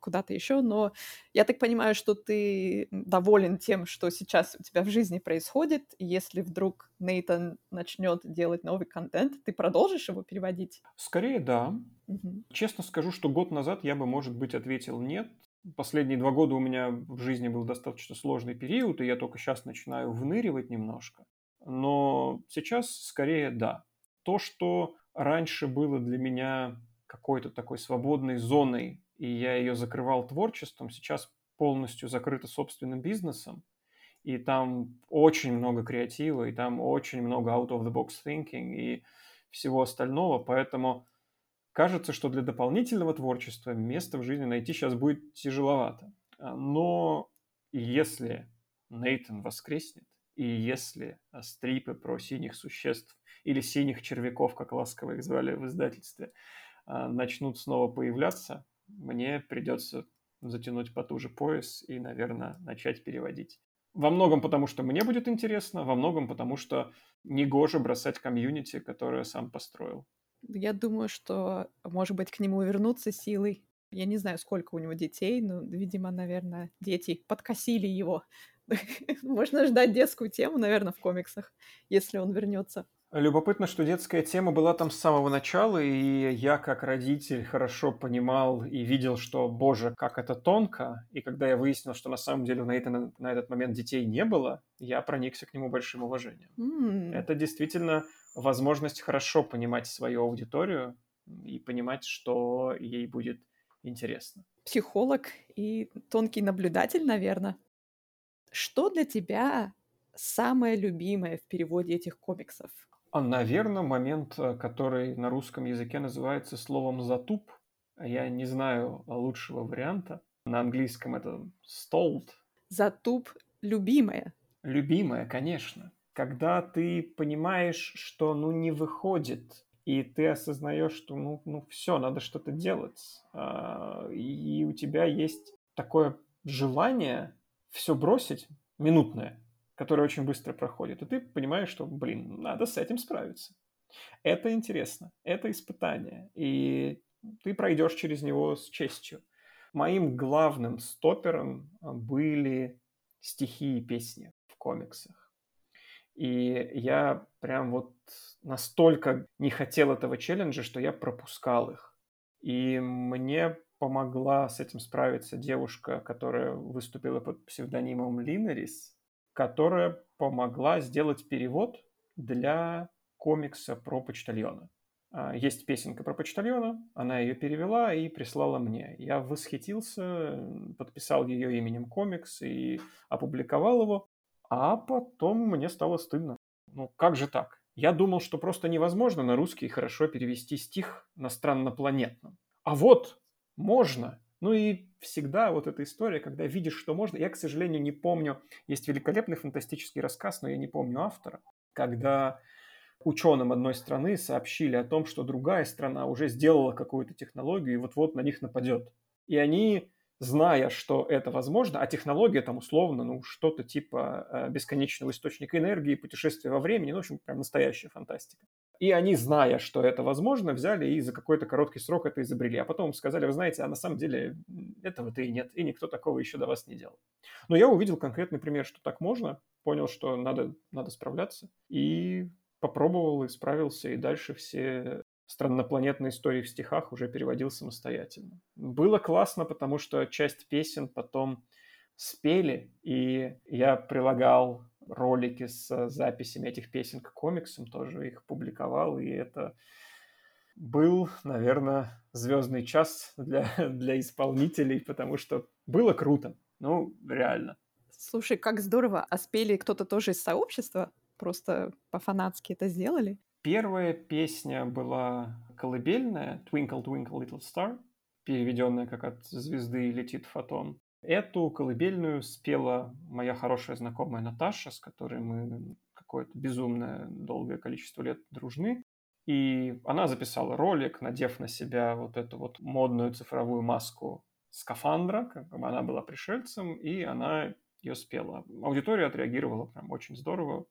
куда-то еще. Но я так понимаю, что ты доволен тем, что сейчас у тебя в жизни происходит. Если вдруг Нейтан начнет делать новый контент, ты продолжишь его переводить?
Скорее, да. Угу. Честно скажу, что год назад я бы, может быть, ответил нет. Последние два года у меня в жизни был достаточно сложный период, и я только сейчас начинаю выныривать немножко. Но сейчас скорее да. То, что раньше было для меня какой-то такой свободной зоной, и я ее закрывал творчеством, сейчас полностью закрыто собственным бизнесом, и там очень много креатива, и там очень много out-of-the-box thinking и всего остального, поэтому кажется, что для дополнительного творчества место в жизни найти сейчас будет тяжеловато. Но если Нейтан воскреснет, и если а, стрипы про синих существ или синих червяков, как ласково их звали в издательстве, а, начнут снова появляться, мне придется затянуть потуже пояс и, наверное, начать переводить. Во многом потому, что мне будет интересно, во многом потому, что негоже бросать комьюнити, которое сам построил.
Я думаю, что, может быть, к нему вернуться силой. Я не знаю, сколько у него детей, но, видимо, наверное, дети подкосили его Можно ждать детскую тему, наверное, в комиксах, если он вернется.
Любопытно, что детская тема была там с самого начала, и я как родитель хорошо понимал и видел, что, боже, как это тонко. И когда я выяснил, что на самом деле на, это, на этот момент детей не было, я проникся к нему большим уважением. Mm. Это действительно возможность хорошо понимать свою аудиторию и понимать, что ей будет интересно.
Психолог и тонкий наблюдатель, наверное. Что для тебя самое любимое в переводе этих комиксов?
А, наверное, момент, э, который на русском языке называется словом «затуп». Я не знаю лучшего варианта. На английском это «stalled».
«Затуп» любимое.
Любимое, конечно. Когда ты понимаешь, что ну не выходит, и ты осознаешь, что ну, ну все, надо что-то делать. А, и у тебя есть такое желание все бросить, минутное, которое очень быстро проходит, и ты понимаешь, что, блин, надо с этим справиться. Это интересно, это испытание, и ты пройдешь через него с честью. Моим главным стопером а, были стихи и песни в комиксах. И я прям вот настолько не хотел этого челленджа, что я пропускал их. И мне помогла с этим справиться девушка, которая выступила под псевдонимом Линерис, которая помогла сделать перевод для комикса про почтальона. А, есть песенка про почтальона, она ее перевела и прислала мне. Я восхитился, подписал ее именем комикс и опубликовал его, а потом мне стало стыдно. Ну, как же так? Я думал, что просто невозможно на русский хорошо перевести стих на страннопланетном. А вот можно. Ну и всегда вот эта история, когда видишь, что можно. Я, к сожалению, не помню. Есть великолепный фантастический рассказ, но я не помню автора. Когда ученым одной страны сообщили о том, что другая страна уже сделала какую-то технологию и вот-вот на них нападет. И они, зная, что это возможно, а технология там условно, ну, что-то типа э, бесконечного источника энергии, путешествия во времени, ну, в общем, прям настоящая фантастика. И они, зная, что это возможно, взяли и за какой-то короткий срок это изобрели. А потом сказали, вы знаете, а на самом деле этого-то и нет, и никто такого еще до вас не делал. Но я увидел конкретный пример, что так можно, понял, что надо, надо справляться, и попробовал, и справился, и дальше все страннопланетные истории в стихах уже переводил самостоятельно. Было классно, потому что часть песен потом спели, и я прилагал ролики с записями этих песен к комиксам, тоже их публиковал, и это был, наверное, звездный час для, для исполнителей, потому что было круто. Ну, реально.
Слушай, как здорово. А спели кто-то тоже из сообщества? Просто по-фанатски это сделали?
Первая песня была колыбельная «Twinkle, twinkle, little star», переведенная как «От звезды летит фотон». Эту колыбельную спела моя хорошая знакомая Наташа, с которой мы какое-то безумное долгое количество лет дружны. И она записала ролик, надев на себя вот эту вот модную цифровую маску скафандра, как бы она была пришельцем, и она ее спела. Аудитория отреагировала прям очень здорово.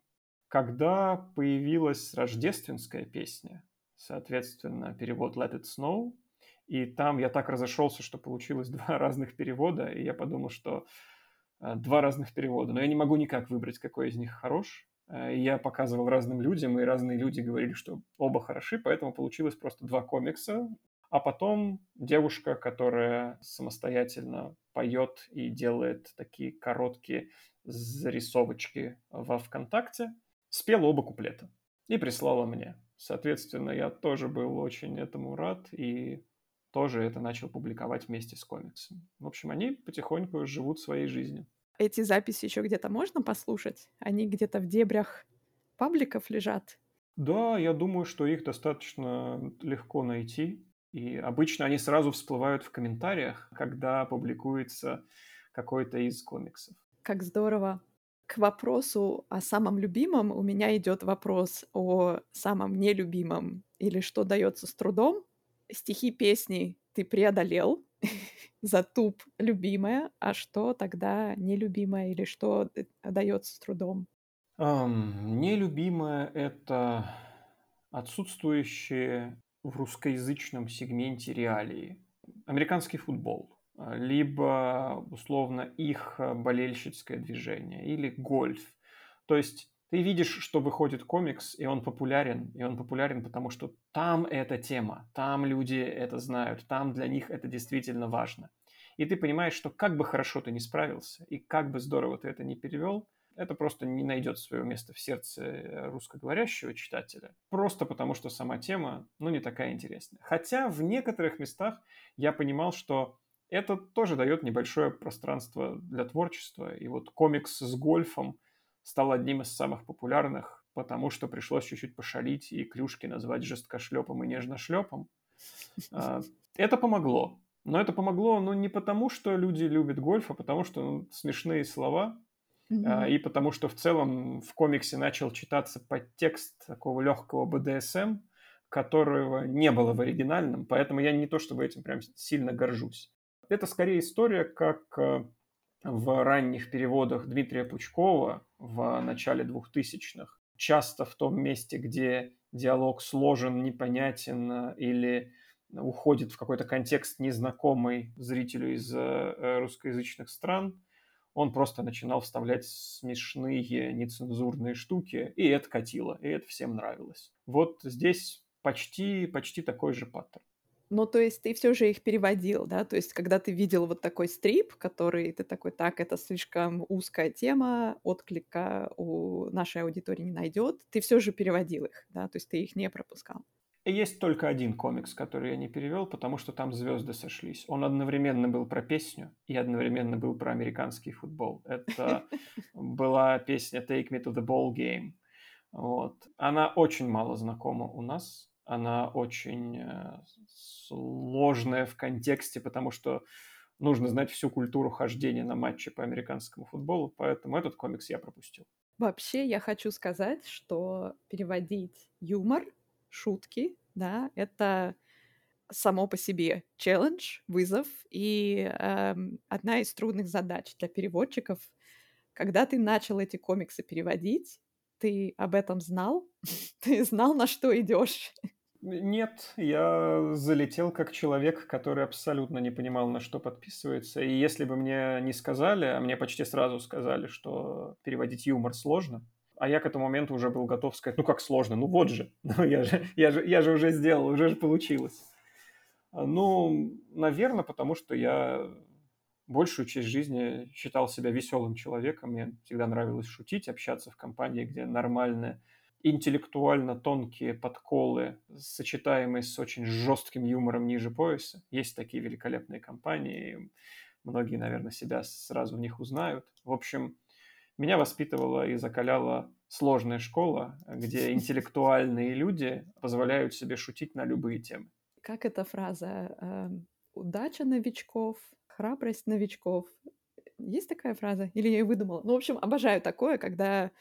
Когда появилась рождественская песня, соответственно, перевод «Let it snow», и там я так разошелся, что получилось два разных перевода, и я подумал, что э, два разных перевода. Но я не могу никак выбрать, какой из них хорош. Э, я показывал разным людям, и разные люди говорили, что оба хороши, поэтому получилось просто два комикса. А потом девушка, которая самостоятельно поет и делает такие короткие зарисовочки во ВКонтакте, спела оба куплета и прислала мне. Соответственно, я тоже был очень этому рад и тоже это начал публиковать вместе с комиксом. В общем, они потихоньку живут своей жизнью.
Эти записи еще где-то можно послушать? Они где-то в дебрях пабликов лежат?
Да, я думаю, что их достаточно легко найти. И обычно они сразу всплывают в комментариях, когда публикуется какой-то из комиксов.
Как здорово. К вопросу о самом любимом у меня идет вопрос о самом нелюбимом или что дается с трудом стихи песни ты преодолел, затуп любимая, а что тогда нелюбимое или что э, дается с трудом?
Um, нелюбимое это отсутствующие в русскоязычном сегменте реалии. Американский футбол, либо условно их болельщицкое движение, или гольф. То есть ты видишь, что выходит комикс, и он популярен, и он популярен, потому что там эта тема, там люди это знают, там для них это действительно важно. И ты понимаешь, что как бы хорошо ты не справился, и как бы здорово ты это не перевел, это просто не найдет своего места в сердце э, русскоговорящего читателя, просто потому что сама тема, ну, не такая интересная. Хотя в некоторых местах я понимал, что это тоже дает небольшое пространство для творчества. И вот комикс с гольфом – стал одним из самых популярных, потому что пришлось чуть-чуть пошалить и клюшки назвать жесткошлепом и нежношлепом. А, это помогло. Но это помогло, ну, не потому, что люди любят гольф, а потому что ну, смешные слова, mm-hmm. и потому что в целом в комиксе начал читаться подтекст такого легкого БДСМ, которого не было в оригинальном, поэтому я не то чтобы этим прям сильно горжусь. Это скорее история, как э, в ранних переводах Дмитрия Пучкова в начале 2000-х, часто в том месте, где диалог сложен, непонятен или уходит в какой-то контекст незнакомый зрителю из э, русскоязычных стран, он просто начинал вставлять смешные нецензурные штуки, и это катило, и это всем нравилось. Вот здесь почти, почти такой же паттерн.
Ну, то есть ты все же их переводил, да? То есть когда ты видел вот такой стрип, который ты такой, так, это слишком узкая тема, отклика у нашей аудитории не найдет, ты все же переводил их, да? То есть ты их не пропускал.
Есть только один комикс, который я не перевел, потому что там звезды сошлись. Он одновременно был про песню и одновременно был про американский футбол. Это была песня Take Me to the Ball Game. Вот. Она очень мало знакома у нас. Она очень э, сложная в контексте, потому что нужно знать всю культуру хождения на матче по американскому футболу, поэтому этот комикс я пропустил.
Вообще, я хочу сказать, что переводить юмор шутки, да, это само по себе челлендж, вызов и э, одна из трудных задач для переводчиков. Когда ты начал эти комиксы переводить, ты об этом знал? ты знал, на что идешь?
Нет, я залетел как человек, который абсолютно не понимал, на что подписывается. И если бы мне не сказали, а мне почти сразу сказали, что переводить юмор сложно, а я к этому моменту уже был готов сказать, ну как сложно, ну вот же, ну я же, я же, я же уже сделал, уже же получилось. А, ну, наверное, потому что я большую часть жизни считал себя веселым человеком. Мне всегда нравилось шутить, общаться в компании, где нормальные, интеллектуально тонкие подколы, сочетаемые с очень жестким юмором ниже пояса. Есть такие великолепные компании, многие, наверное, себя сразу в них узнают. В общем, меня воспитывала и закаляла сложная школа, где интеллектуальные люди позволяют себе шутить на любые темы.
Как эта фраза? Эм, Удача новичков, храбрость новичков. Есть такая фраза? Или я ее выдумала? Ну, в общем, обожаю такое, когда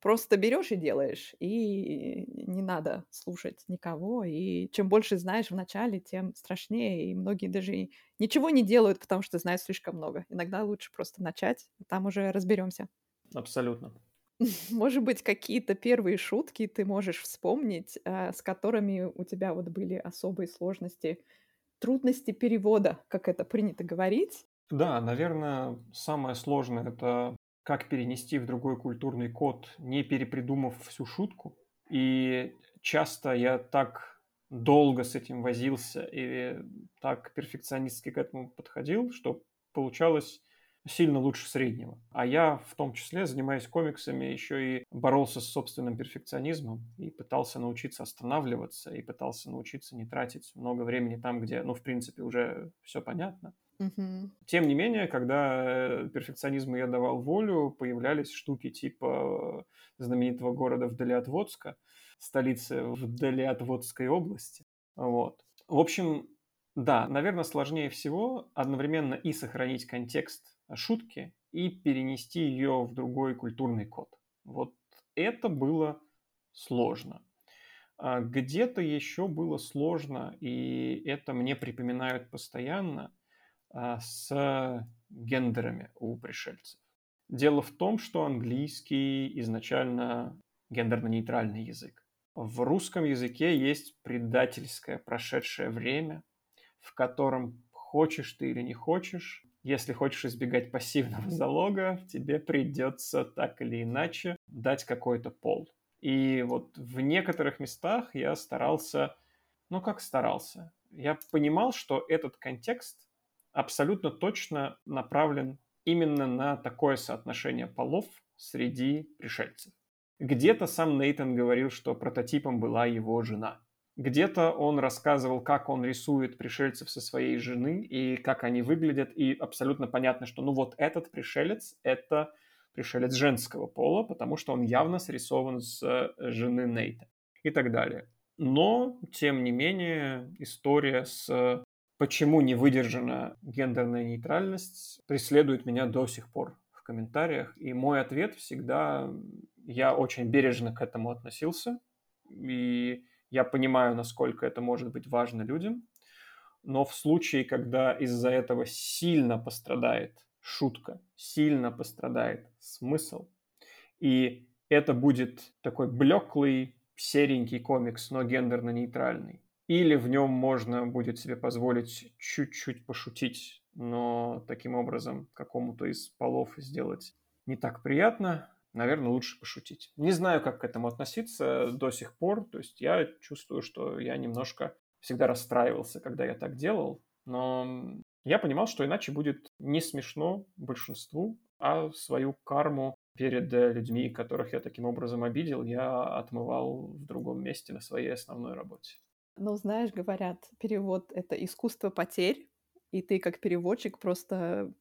просто берешь и делаешь, и не надо слушать никого. И чем больше знаешь в начале, тем страшнее. И многие даже ничего не делают, потому что знают слишком много. Иногда лучше просто начать, там уже разберемся.
Абсолютно.
Может быть, какие-то первые шутки ты можешь вспомнить, а, с которыми у тебя вот были особые сложности, трудности перевода, как это принято говорить?
Да, наверное, самое сложное это как перенести в другой культурный код, не перепридумав всю шутку. И часто я так долго с этим возился и так перфекционистски к этому подходил, что получалось сильно лучше среднего. А я в том числе, занимаясь комиксами, еще и боролся с собственным перфекционизмом и пытался научиться останавливаться, и пытался научиться не тратить много времени там, где, ну, в принципе, уже все понятно.
Угу.
Тем не менее, когда перфекционизму я давал волю, появлялись штуки типа знаменитого города вдали от Водска, столицы вдали от Водской области. Вот. В общем, да, наверное, сложнее всего одновременно и сохранить контекст шутки и перенести ее в другой культурный код. Вот это было сложно. А где-то еще было сложно, и это мне припоминают постоянно, а, с гендерами у пришельцев. Дело в том, что английский изначально гендерно-нейтральный язык. В русском языке есть предательское прошедшее время, в котором хочешь ты или не хочешь, если хочешь избегать пассивного залога, тебе придется так или иначе дать какой-то пол. И вот в некоторых местах я старался, ну как старался, я понимал, что этот контекст абсолютно точно направлен именно на такое соотношение полов среди пришельцев. Где-то сам Нейтан говорил, что прототипом была его жена. Где-то он рассказывал, как он рисует пришельцев со своей жены и как они выглядят, и абсолютно понятно, что ну вот этот пришелец – это пришелец женского пола, потому что он явно срисован с э, жены Нейта и так далее. Но, тем не менее, история с почему не выдержана гендерная нейтральность преследует меня до сих пор в комментариях. И мой ответ всегда, я очень бережно к этому относился. И я понимаю, насколько это может быть важно людям, но в случае, когда из-за этого сильно пострадает шутка, сильно пострадает смысл, и это будет такой блеклый, серенький комикс, но гендерно-нейтральный. Или в нем можно будет себе позволить чуть-чуть пошутить, но таким образом какому-то из полов сделать не так приятно, наверное, лучше пошутить. Не знаю, как к этому относиться до сих пор. То есть я чувствую, что я немножко всегда расстраивался, когда я так делал. Но я понимал, что иначе будет не смешно большинству, а свою карму перед э, людьми, которых я таким образом обидел, я отмывал в другом месте на своей основной работе.
Ну, знаешь, говорят, перевод — это искусство потерь, и ты как переводчик просто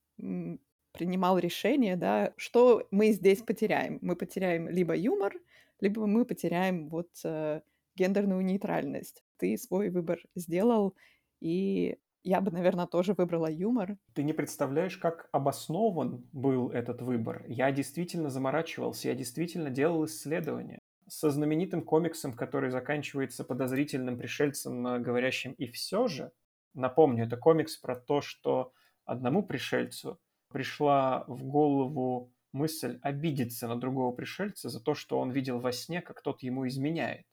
принимал решение, да, что мы здесь потеряем. Мы потеряем либо юмор, либо мы потеряем вот э, гендерную нейтральность. Ты свой выбор сделал, и я бы, наверное, тоже выбрала юмор.
Ты не представляешь, как обоснован был этот выбор. Я действительно заморачивался, я действительно делал исследования. Со знаменитым комиксом, который заканчивается подозрительным пришельцем, э, говорящим «и все же». Напомню, это комикс про то, что одному пришельцу пришла в голову мысль обидеться на другого пришельца за то, что он видел во сне, как тот ему изменяет.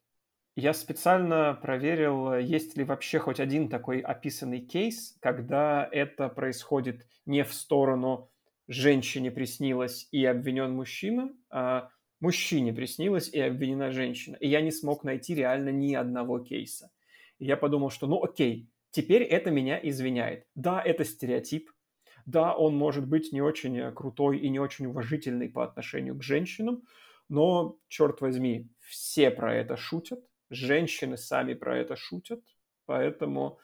Я специально проверил, есть ли вообще хоть один такой описанный кейс, когда это происходит не в сторону женщине приснилось и обвинен мужчина, а мужчине приснилось и обвинена женщина. И я не смог найти реально ни одного кейса. И я подумал, что ну окей, теперь это меня извиняет. Да, это стереотип. Да, он может быть не очень крутой и не очень уважительный по отношению к женщинам, но, черт возьми, все про это шутят женщины сами про это шутят, поэтому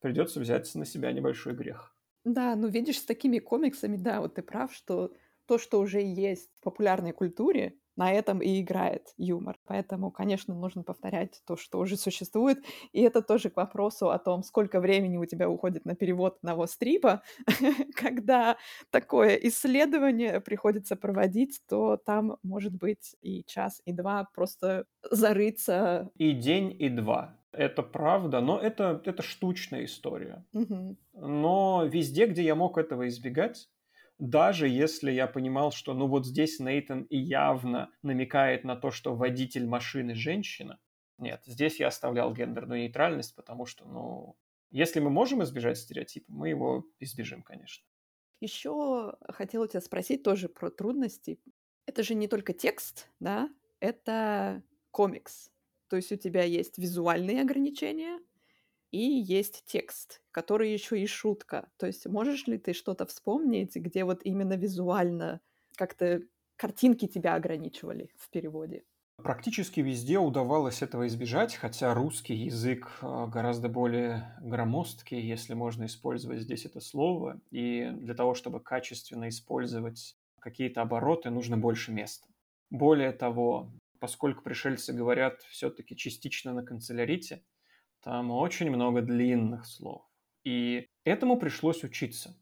придется взять на себя небольшой грех.
Да, ну видишь, с такими комиксами, да, вот ты прав, что то, что уже есть в популярной культуре, на этом и играет юмор. Поэтому, конечно, нужно повторять то, что уже существует. И это тоже к вопросу о том, сколько времени у тебя уходит на перевод одного стрипа. Когда такое исследование приходится проводить, то там может быть и час, и два просто зарыться.
И день, и два. Это правда, но это, это штучная история. Угу. Но везде, где я мог этого избегать, даже если я понимал, что ну вот здесь Нейтан и явно намекает на то, что водитель машины женщина, нет, здесь я оставлял гендерную нейтральность, потому что, ну, если мы можем избежать стереотипа, мы его избежим, конечно.
Еще хотела тебя спросить тоже про трудности. Это же не только текст, да, это комикс. То есть у тебя есть визуальные ограничения, и есть текст, который еще и шутка. То есть можешь ли ты что-то вспомнить, где вот именно визуально как-то картинки тебя ограничивали в переводе?
Практически везде удавалось этого избежать, хотя русский язык а, гораздо более громоздкий, если можно использовать здесь это слово, и для того, чтобы качественно использовать какие-то обороты, нужно больше места. Более того, поскольку пришельцы говорят все-таки частично на канцелярите, там очень много длинных слов. И этому пришлось учиться.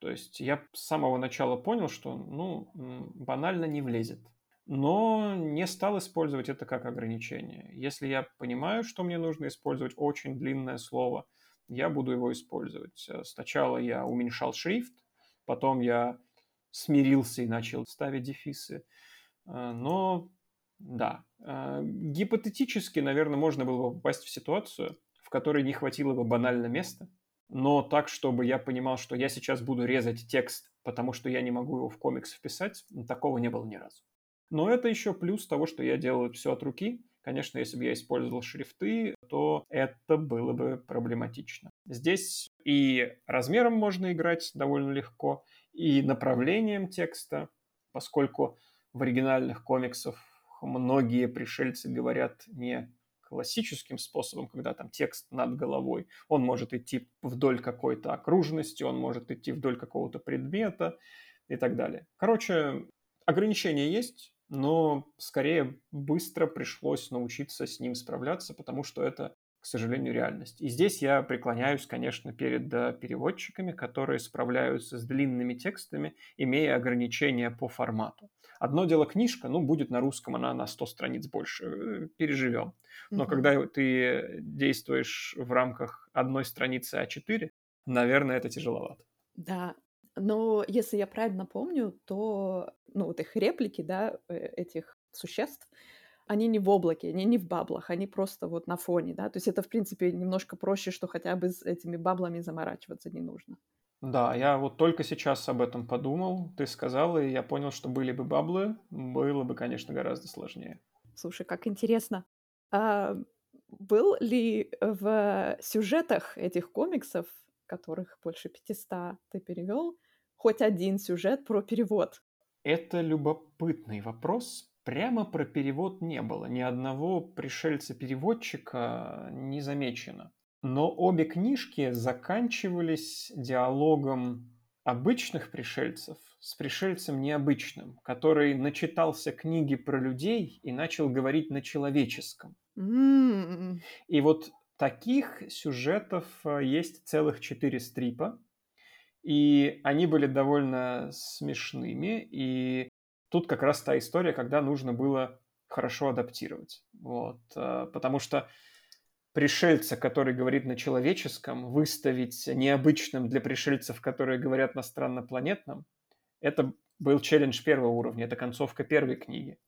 То есть я с самого начала понял, что ну, банально не влезет. Но не стал использовать это как ограничение. Если я понимаю, что мне нужно использовать очень длинное слово, я буду его использовать. Сначала я уменьшал шрифт, потом я смирился и начал ставить дефисы. Но да. А, гипотетически, наверное, можно было бы попасть в ситуацию, которой не хватило бы банально места, но так, чтобы я понимал, что я сейчас буду резать текст, потому что я не могу его в комикс вписать, такого не было ни разу. Но это еще плюс того, что я делаю все от руки. Конечно, если бы я использовал шрифты, то это было бы проблематично. Здесь и размером можно играть довольно легко, и направлением текста, поскольку в оригинальных комиксах многие пришельцы говорят не классическим способом, когда там текст над головой. Он может идти вдоль какой-то окружности, он может идти вдоль какого-то предмета и так далее. Короче, ограничения есть, но скорее быстро пришлось научиться с ним справляться, потому что это к сожалению, реальность. И здесь я преклоняюсь, конечно, перед переводчиками, которые справляются с длинными текстами, имея ограничения по формату. Одно дело книжка, ну, будет на русском, она на 100 страниц больше, э, переживем. Но mm-hmm. когда ты действуешь в рамках одной страницы А4, наверное, это тяжеловато.
Да, но если я правильно помню, то, ну, вот их реплики, да, э, этих существ, они не в облаке, они не в баблах, они просто вот на фоне, да, то есть это, в принципе, немножко проще, что хотя бы с этими баблами заморачиваться не нужно.
Да, я вот только сейчас об этом подумал, ты сказал, и я понял, что были бы баблы, было бы, конечно, гораздо сложнее.
Слушай, как интересно. А был ли в сюжетах этих комиксов, которых больше 500 ты перевел, хоть один сюжет про перевод?
Это любопытный вопрос. Прямо про перевод не было. Ни одного пришельца-переводчика не замечено. Но обе книжки заканчивались диалогом обычных пришельцев с пришельцем необычным, который начитался книги про людей и начал говорить на человеческом.
М.
И вот таких сюжетов э, есть целых четыре стрипа, и они были довольно смешными, и тут как раз та история, когда нужно было хорошо адаптировать. Вот, э, потому что пришельца, который говорит на человеческом, выставить необычным для пришельцев, которые говорят на страннопланетном, это был челлендж первого уровня, это концовка первой книги.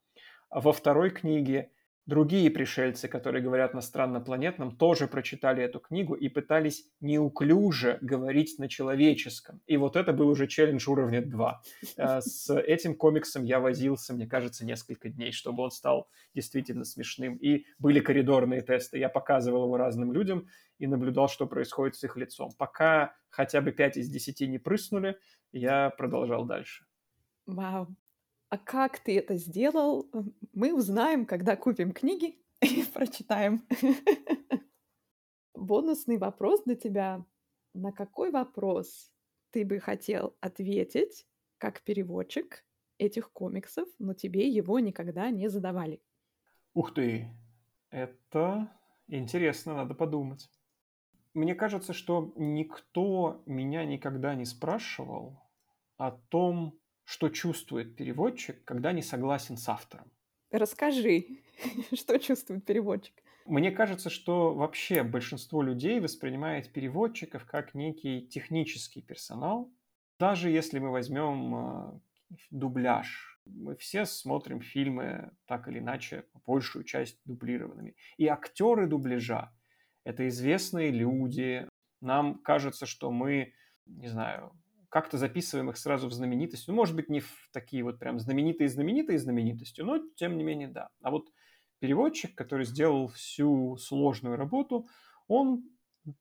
А во второй книге Другие пришельцы, которые говорят на страннопланетном, тоже прочитали эту книгу и пытались неуклюже говорить на человеческом. И вот это был уже челлендж уровня 2. Э, с этим комиксом я возился, мне кажется, несколько дней, чтобы он стал действительно смешным. И были коридорные тесты. Я показывал его разным людям и наблюдал, что происходит с их лицом. Пока хотя бы 5 из 10 не прыснули, я продолжал дальше.
Вау. А как ты это сделал, мы узнаем, когда купим книги и прочитаем. Бонусный вопрос для тебя. На какой вопрос ты бы хотел ответить как переводчик этих комиксов, но тебе его никогда не задавали?
Ух ты, это интересно, надо подумать. Мне кажется, что никто меня никогда не спрашивал о том, что чувствует переводчик, когда не согласен с автором.
Расскажи, что чувствует переводчик.
Мне кажется, что вообще большинство людей воспринимает переводчиков как некий технический персонал. Даже если мы возьмем э, дубляж, мы все смотрим фильмы так или иначе, большую часть дублированными. И актеры дубляжа – это известные люди. Нам кажется, что мы, не знаю, как-то записываем их сразу в знаменитость. Ну, может быть, не в такие вот прям знаменитые-знаменитые знаменитостью, но тем не менее, да. А вот переводчик, который сделал всю сложную работу, он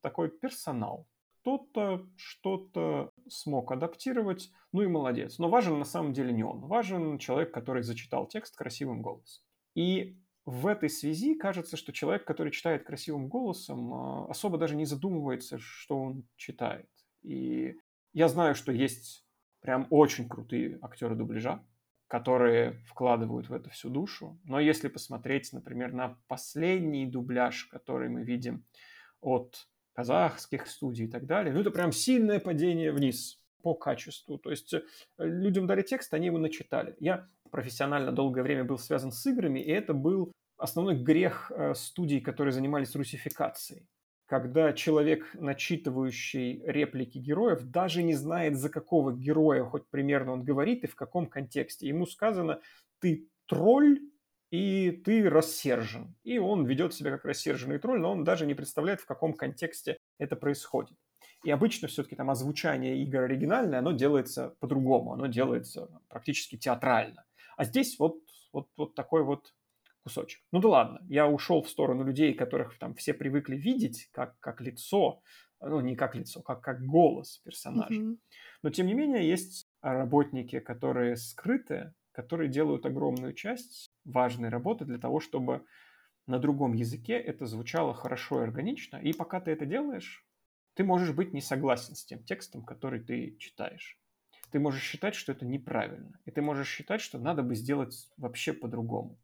такой персонал. Кто-то что-то смог адаптировать, ну и молодец. Но важен на самом деле не он. Важен человек, который зачитал текст красивым голосом. И в этой связи кажется, что человек, который читает красивым голосом, а, особо даже не задумывается, что он читает. И я знаю, что есть прям очень крутые актеры дубляжа, которые вкладывают в это всю душу. Но если посмотреть, например, на последний дубляж, который мы видим от казахских студий и так далее, ну это прям сильное падение вниз по качеству. То есть э, людям дали текст, они его начитали. Я профессионально долгое время был связан с играми, и это был основной грех э, студий, которые занимались русификацией когда человек, начитывающий реплики героев, даже не знает, за какого героя хоть примерно он говорит и в каком контексте. Ему сказано, ты тролль, и ты рассержен. И он ведет себя как рассерженный тролль, но он даже не представляет, в каком контексте это происходит. И обычно все-таки там озвучание игр оригинальное, оно делается по-другому, оно делается практически театрально. А здесь вот, вот, вот такой вот кусочек. Ну да ладно, я ушел в сторону людей, которых там все привыкли видеть как, как лицо, ну не как лицо, как, как голос персонажа. Mm-hmm. Но тем не менее есть работники, которые скрыты, которые делают огромную часть важной работы для того, чтобы на другом языке это звучало хорошо и органично. И пока ты это делаешь, ты можешь быть не согласен с тем текстом, который ты читаешь. Ты можешь считать, что это неправильно. И ты можешь считать, что надо бы сделать вообще по-другому.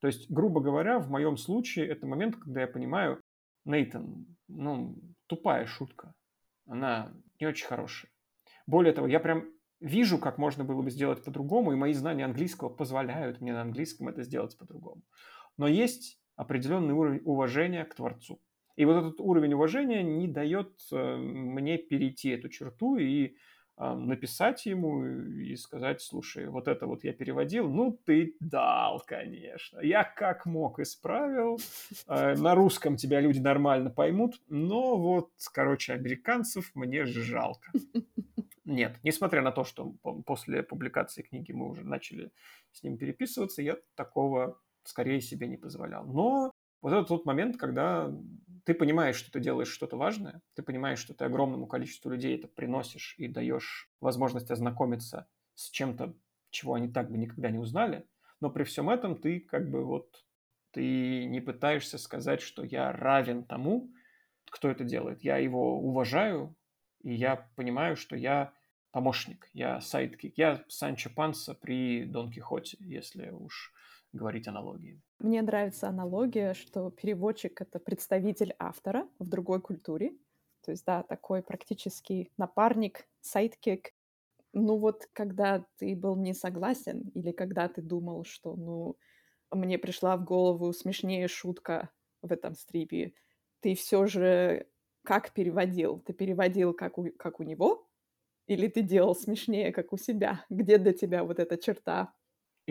То есть, грубо говоря, в моем случае это момент, когда я понимаю, Нейтан, ну, тупая шутка. Она не очень хорошая. Более того, я прям вижу, как можно было бы сделать по-другому, и мои знания английского позволяют мне на английском это сделать по-другому. Но есть определенный уровень уважения к Творцу. И вот этот уровень уважения не дает э, мне перейти эту черту и написать ему и сказать, слушай, вот это вот я переводил, ну ты дал, конечно. Я как мог исправил. Э, на русском тебя люди нормально поймут, но вот, короче, американцев мне жалко. Нет, несмотря на то, что после публикации книги мы уже начали с ним переписываться, я такого скорее себе не позволял. Но вот это тот момент, когда ты понимаешь, что ты делаешь что-то важное, ты понимаешь, что ты огромному количеству людей это приносишь и даешь возможность ознакомиться с чем-то, чего они так бы никогда не узнали, но при всем этом ты как бы вот, ты не пытаешься сказать, что я равен тому, кто это делает. Я его уважаю, и я понимаю, что я помощник, я sidekick, я Санчо Панса при Дон Кихоте, если уж говорить аналогиями.
Мне нравится аналогия, что переводчик — это представитель автора в другой культуре. То есть, да, такой практически напарник, sidekick. Ну вот, когда ты был не согласен или когда ты думал, что, ну, мне пришла в голову смешнее шутка в этом стрипе, ты все же как переводил? Ты переводил как у, как у него? Или ты делал смешнее, как у себя? Где для тебя вот эта черта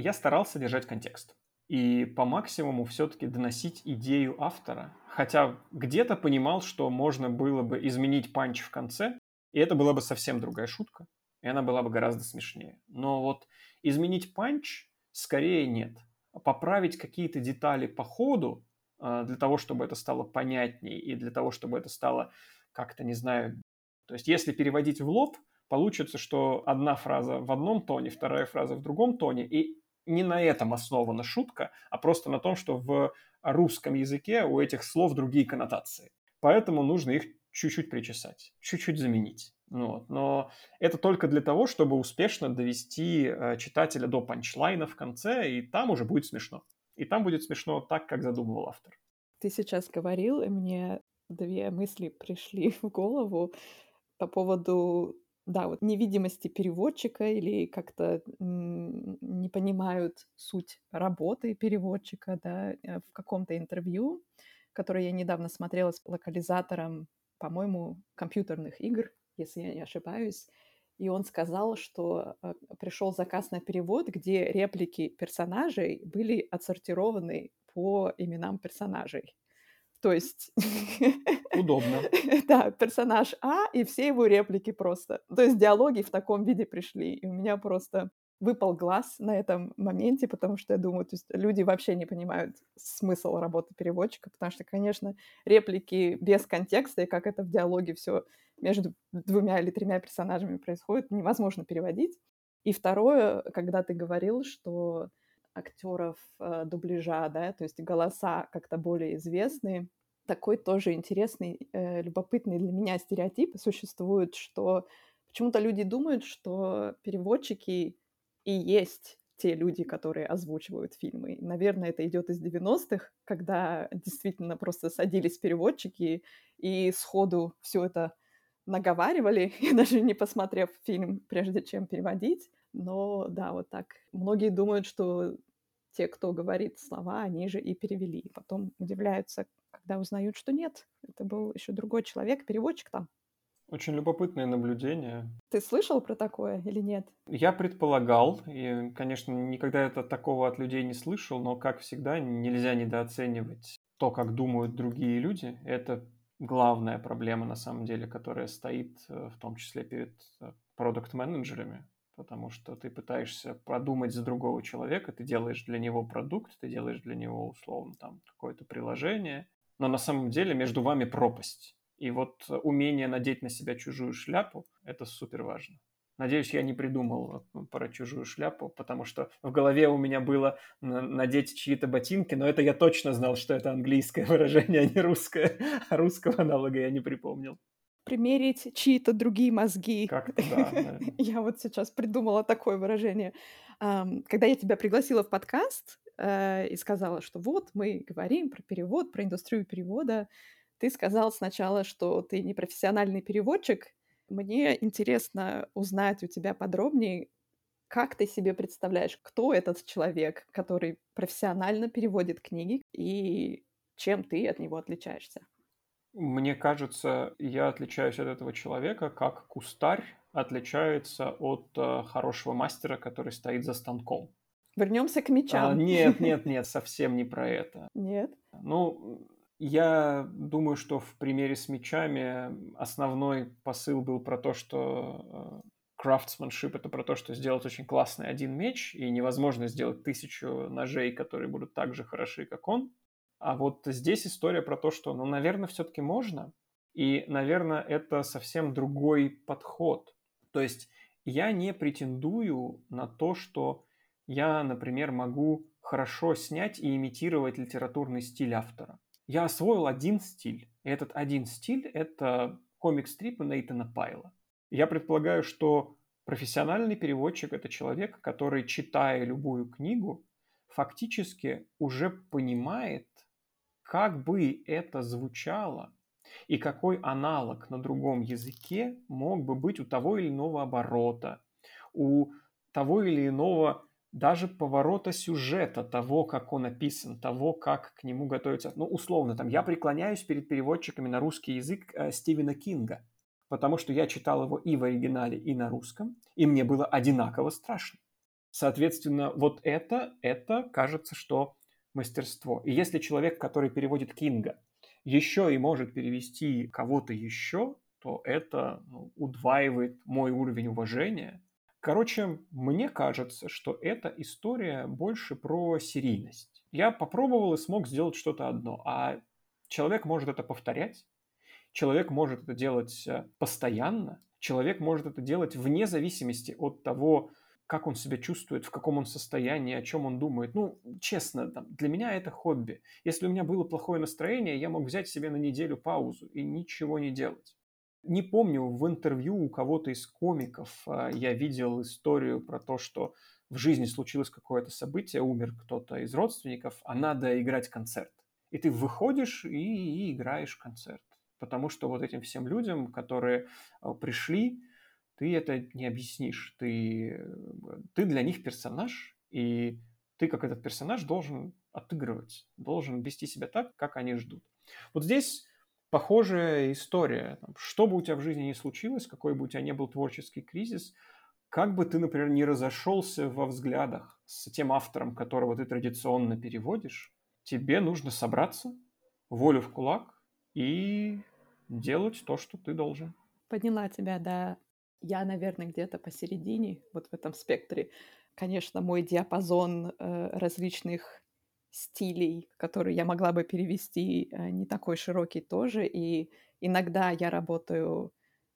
я старался держать контекст и по максимуму все-таки доносить идею автора. Хотя где-то понимал, что можно было бы изменить панч в конце, и это была бы совсем другая шутка, и она была бы гораздо смешнее. Но вот изменить панч скорее нет. Поправить какие-то детали по ходу, а, для того, чтобы это стало понятнее, и для того, чтобы это стало как-то, не знаю... То есть если переводить в лоб, получится, что одна фраза в одном тоне, вторая фраза в другом тоне, и не на этом основана шутка, а просто на том, что в русском языке у этих слов другие коннотации. Поэтому нужно их чуть-чуть причесать, чуть-чуть заменить. Ну вот. Но это только для того, чтобы успешно довести э, читателя до панчлайна в конце, и там уже будет смешно. И там будет смешно так, как задумывал автор.
Ты сейчас говорил, и мне две мысли пришли в голову по поводу да, вот невидимости переводчика или как-то не понимают суть работы переводчика, да, э, в каком-то интервью, которое я недавно смотрела с локализатором, по-моему, компьютерных игр, если я не ошибаюсь, и он сказал, что э, пришел заказ на перевод, где реплики персонажей были отсортированы по именам персонажей. То есть...
Удобно.
да, персонаж А и все его реплики просто. То есть диалоги в таком виде пришли. И у меня просто выпал глаз на этом моменте, потому что я думаю, то есть люди вообще не понимают смысл работы переводчика, потому что, конечно, реплики без контекста и как это в диалоге все между двумя или тремя персонажами происходит, невозможно переводить. И второе, когда ты говорил, что актеров э, дубляжа, да, то есть голоса как-то более известные. Такой тоже интересный, э, любопытный для меня стереотип существует, что почему-то люди думают, что переводчики и есть те люди, которые озвучивают фильмы. Наверное, это идет из 90-х, когда действительно просто садились переводчики и сходу все это наговаривали, даже не посмотрев фильм, прежде чем переводить. Но да, вот так. Многие думают, что те, кто говорит слова, они же и перевели. Потом удивляются, когда узнают, что нет. Это был еще другой человек, переводчик там.
Очень любопытное наблюдение.
Ты слышал про такое или нет?
Я предполагал, и, конечно, никогда это такого от людей не слышал, но, как всегда, нельзя недооценивать то, как думают другие люди. Это главная проблема, на самом деле, которая стоит э, в том числе перед э, продукт-менеджерами потому что ты пытаешься продумать за другого человека, ты делаешь для него продукт, ты делаешь для него условно там какое-то приложение, но на самом деле между вами пропасть. И вот умение надеть на себя чужую шляпу – это супер важно. Надеюсь, я не придумал э, про чужую шляпу, потому что в голове у меня было надеть чьи-то ботинки, но это я точно знал, что это английское выражение, а не русское. А русского аналога я не припомнил
примерить чьи-то другие мозги.
Как-то да.
Я вот сейчас придумала такое выражение. Когда я тебя пригласила в подкаст э, и сказала, что вот мы говорим про перевод, про индустрию перевода, ты сказал сначала, что ты не профессиональный переводчик. Мне интересно узнать у тебя подробнее, как ты себе представляешь, кто этот человек, который профессионально переводит книги, и чем ты от него отличаешься?
Мне кажется, я отличаюсь от этого человека как кустарь отличается от э, хорошего мастера, который стоит за станком.
Вернемся к мечам. А,
нет, нет, нет, совсем не про это.
Нет.
Ну, я думаю, что в примере с мечами основной посыл был про то, что крафтсманшип э, это про то, что сделать очень классный один меч, и невозможно сделать тысячу ножей, которые будут так же хороши, как он. А вот здесь история про то, что, ну, наверное, все-таки можно, и, наверное, это совсем другой подход. То есть я не претендую на то, что я, например, могу хорошо снять и имитировать литературный стиль автора. Я освоил один стиль. И этот один стиль – это комик-стрипы Нейтана Пайла. Я предполагаю, что профессиональный переводчик – это человек, который, читая любую книгу, фактически уже понимает, как бы это звучало и какой аналог на другом языке мог бы быть у того или иного оборота, у того или иного даже поворота сюжета, того, как он описан, того, как к нему готовится. Ну, условно, там, я преклоняюсь перед переводчиками на русский язык э, Стивена Кинга, потому что я читал его и в оригинале, и на русском, и мне было одинаково страшно. Соответственно, вот это, это кажется, что мастерство. И если человек, который переводит Кинга, еще и может перевести кого-то еще, то это ну, удваивает мой уровень уважения Короче, мне кажется, что эта история больше про серийность. Я попробовал и смог сделать что-то одно, а человек может это повторять, человек может это делать э, постоянно, человек может это делать вне зависимости от того, как он себя чувствует, в каком он состоянии, о чем он думает. Ну, честно, там, для меня это хобби. Если у меня было плохое настроение, я мог взять себе на неделю паузу и ничего не делать. Не помню, в интервью у кого-то из комиков а, я видел историю про то, что в жизни случилось какое-то событие, умер кто-то из родственников, а надо играть концерт. И ты выходишь и, и играешь концерт. Потому что вот этим всем людям, которые а, пришли, ты это не объяснишь. Ты, ты для них персонаж, и ты как этот персонаж должен отыгрывать, должен вести себя так, как они ждут. Вот здесь похожая история. Что бы у тебя в жизни ни случилось, какой бы у тебя ни был творческий кризис, как бы ты, например, не разошелся во взглядах с тем автором, которого ты традиционно переводишь, тебе нужно собраться, волю в кулак и делать то, что ты должен.
Подняла тебя, да. Я, наверное, где-то посередине, вот в этом спектре. Конечно, мой диапазон э, различных стилей, которые я могла бы перевести, э, не такой широкий тоже. И иногда я работаю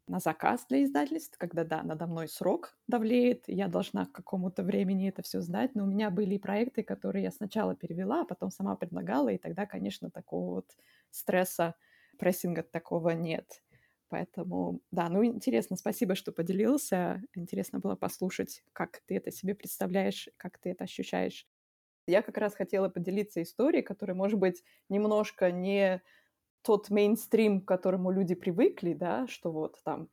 на заказ для издательств, когда, да, надо мной срок давлеет, я должна к какому-то времени это все сдать, но у меня были проекты, которые я сначала перевела, а потом сама предлагала, и тогда, конечно, такого вот стресса, прессинга такого нет. Поэтому, да, ну интересно, спасибо, что поделился. Интересно было послушать, как ты это себе представляешь, как ты это ощущаешь. Я как раз хотела поделиться историей, которая, может быть, немножко не тот мейнстрим, к которому люди привыкли, да, что вот там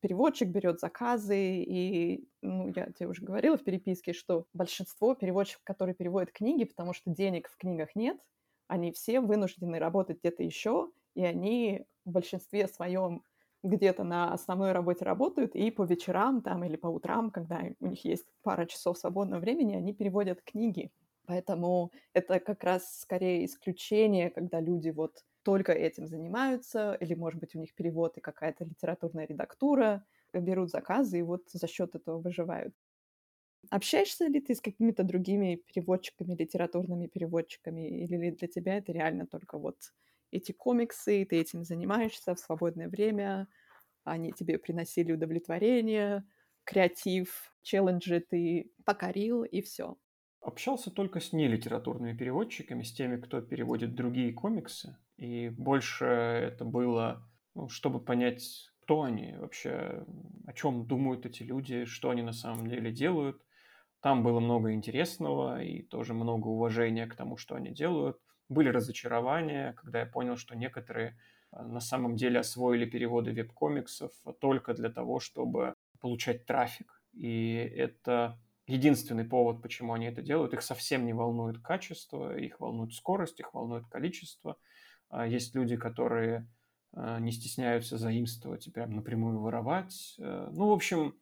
переводчик берет заказы, и, ну, я тебе уже говорила в переписке, что большинство переводчиков, которые переводят книги, потому что денег в книгах нет, они все вынуждены работать где-то еще, и они в большинстве своем где-то на основной работе работают, и по вечерам там или по утрам, когда у них есть пара часов свободного времени, они переводят книги. Поэтому это как раз скорее исключение, когда люди вот только этим занимаются, или, может быть, у них перевод и какая-то литературная редактура, э, берут заказы и вот за счет этого выживают. Общаешься ли ты с какими-то другими переводчиками, литературными переводчиками, или для тебя это реально только вот эти комиксы, ты этим занимаешься в свободное время, они тебе приносили удовлетворение, креатив, челленджи ты покорил, и все.
Общался только с нелитературными переводчиками, с теми, кто переводит другие комиксы. И больше это было, ну, чтобы понять, кто они вообще, о чем думают эти люди, что они на самом деле делают. Там было много интересного и тоже много уважения к тому, что они делают. Были разочарования, когда я понял, что некоторые а, на самом деле освоили переводы веб-комиксов только для того, чтобы получать трафик. И это единственный повод, почему они это делают. Их совсем не волнует качество, их волнует скорость, их волнует количество. А, есть люди, которые э, не стесняются заимствовать и прям напрямую воровать. Э, ну, в общем,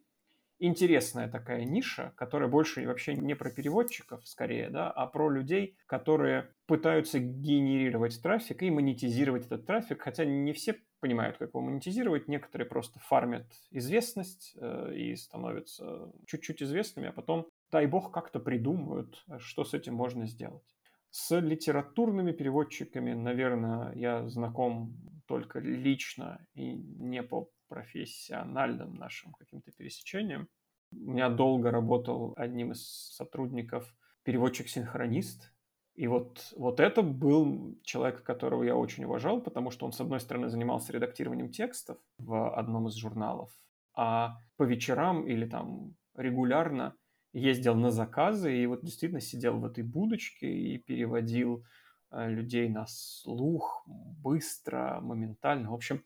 интересная такая ниша, которая больше вообще не про переводчиков, скорее, да, а про людей, которые пытаются генерировать трафик и монетизировать этот трафик, хотя не все понимают, как его монетизировать, некоторые просто фармят известность э, и становятся чуть-чуть известными, а потом, дай бог, как-то придумают, что с этим можно сделать. С литературными переводчиками, наверное, я знаком только лично и не по профессиональным нашим каким-то пересечениям. У меня долго работал одним из сотрудников переводчик-синхронист, и вот, вот это был человек, которого я очень уважал, потому что он, с одной стороны, занимался редактированием текстов в одном из журналов, а по вечерам или там регулярно ездил на заказы и вот действительно сидел в этой будочке и переводил э, людей на слух быстро, моментально. В общем,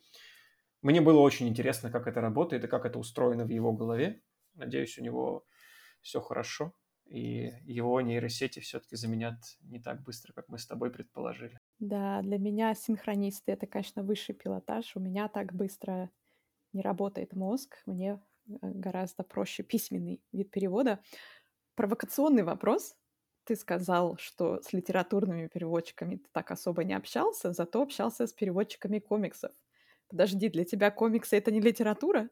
мне было очень интересно, как это работает и как это устроено в его голове. Надеюсь, у него все хорошо, и его нейросети все-таки заменят не так быстро, как мы с тобой предположили.
Да, для меня синхронисты — это, конечно, высший пилотаж. У меня так быстро не работает мозг. Мне э, гораздо проще письменный вид перевода. Провокационный вопрос. Ты сказал, что с литературными переводчиками ты так особо не общался, зато общался с переводчиками комиксов. Подожди, для тебя комиксы — это не литература?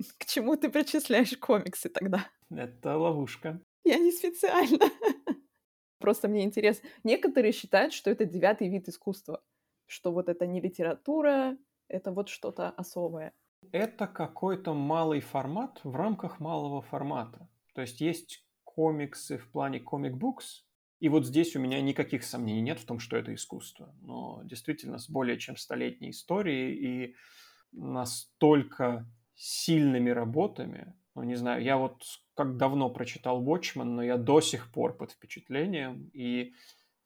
К чему ты причисляешь комиксы тогда?
Это ловушка.
Я не специально. Просто мне интересно. Некоторые считают, что это девятый вид искусства, что вот это не литература, это вот что-то особое.
Это какой-то малый формат в рамках малого формата. То есть есть комиксы в плане комик-букс, и вот здесь у меня никаких сомнений нет в том, что это искусство. Но действительно с более чем столетней историей и настолько сильными работами, ну не знаю, я вот как давно прочитал Watchmen, но я до сих пор под впечатлением. И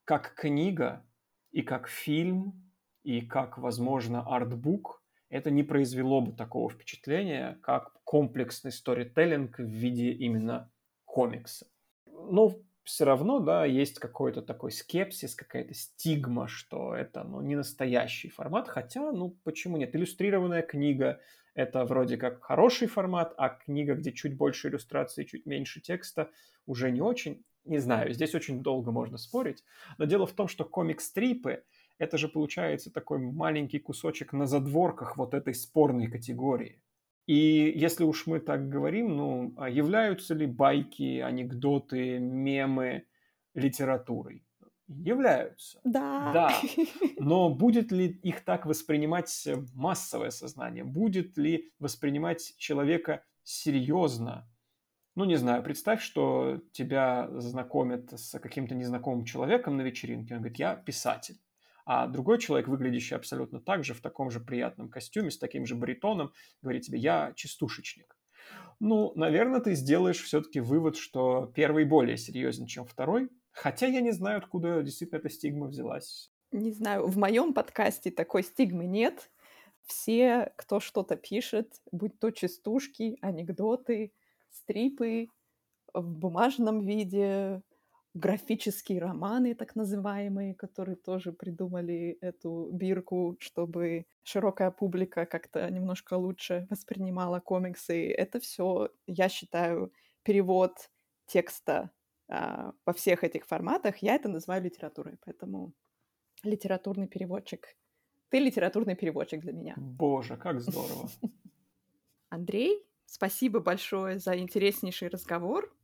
как книга, и как фильм, и как, возможно, артбук, это не произвело бы такого впечатления, как комплексный сторителлинг в виде именно комикса. Но все равно, да, есть какой-то такой скепсис, какая-то стигма, что это, ну, не настоящий формат, хотя, ну, почему нет? Иллюстрированная книга – это вроде как хороший формат, а книга, где чуть больше иллюстраций, чуть меньше текста, уже не очень. Не знаю, здесь очень долго можно спорить, но дело в том, что комик-стрипы – это же получается такой маленький кусочек на задворках вот этой спорной категории. И если уж мы так говорим, ну, а являются ли байки, анекдоты, мемы литературой? Являются.
Да.
Да. Но будет ли их так воспринимать массовое сознание? Будет ли воспринимать человека серьезно? Ну, не знаю, представь, что тебя знакомят с каким-то незнакомым человеком на вечеринке. Он говорит, я писатель а другой человек, выглядящий абсолютно так же, в таком же приятном костюме, с таким же баритоном, говорит тебе, я частушечник. Ну, наверное, ты сделаешь все-таки вывод, что первый более серьезен, чем второй, хотя я не знаю, откуда действительно эта стигма взялась.
Не знаю, в моем подкасте такой стигмы нет. Все, кто что-то пишет, будь то частушки, анекдоты, стрипы в бумажном виде, графические романы, так называемые, которые тоже придумали эту бирку, чтобы широкая публика как-то немножко лучше воспринимала комиксы. Это все, я считаю, перевод текста а, во всех этих форматах. Я это называю литературой, поэтому литературный переводчик. Ты литературный переводчик для меня.
Боже, как здорово.
Андрей, спасибо большое за интереснейший разговор.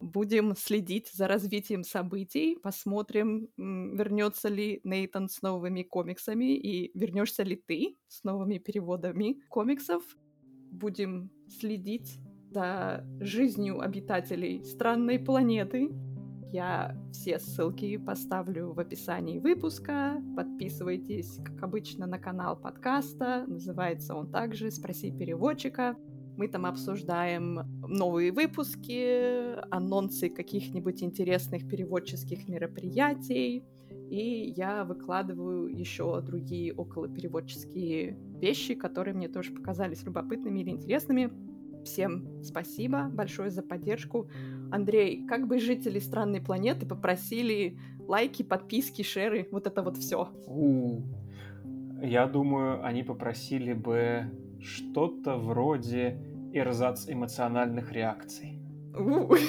Будем следить за развитием событий, посмотрим, вернется ли Нейтан с новыми комиксами и вернешься ли ты с новыми переводами комиксов. Будем следить за жизнью обитателей странной планеты. Я все ссылки поставлю в описании выпуска. Подписывайтесь, как обычно, на канал подкаста. Называется он также «Спроси переводчика». Мы там обсуждаем новые выпуски, анонсы каких-нибудь интересных переводческих мероприятий. И я выкладываю еще другие околопереводческие вещи, которые мне тоже показались любопытными или интересными. Всем спасибо большое за поддержку. Андрей, как бы жители странной планеты попросили лайки, подписки, шеры, вот это вот все.
Я думаю, они попросили бы что-то вроде эрзац эмоциональных реакций.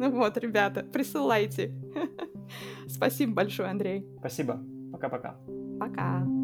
Ну вот, ребята, присылайте. Спасибо большое, Андрей.
Спасибо. Пока-пока.
Пока. -пока. Пока.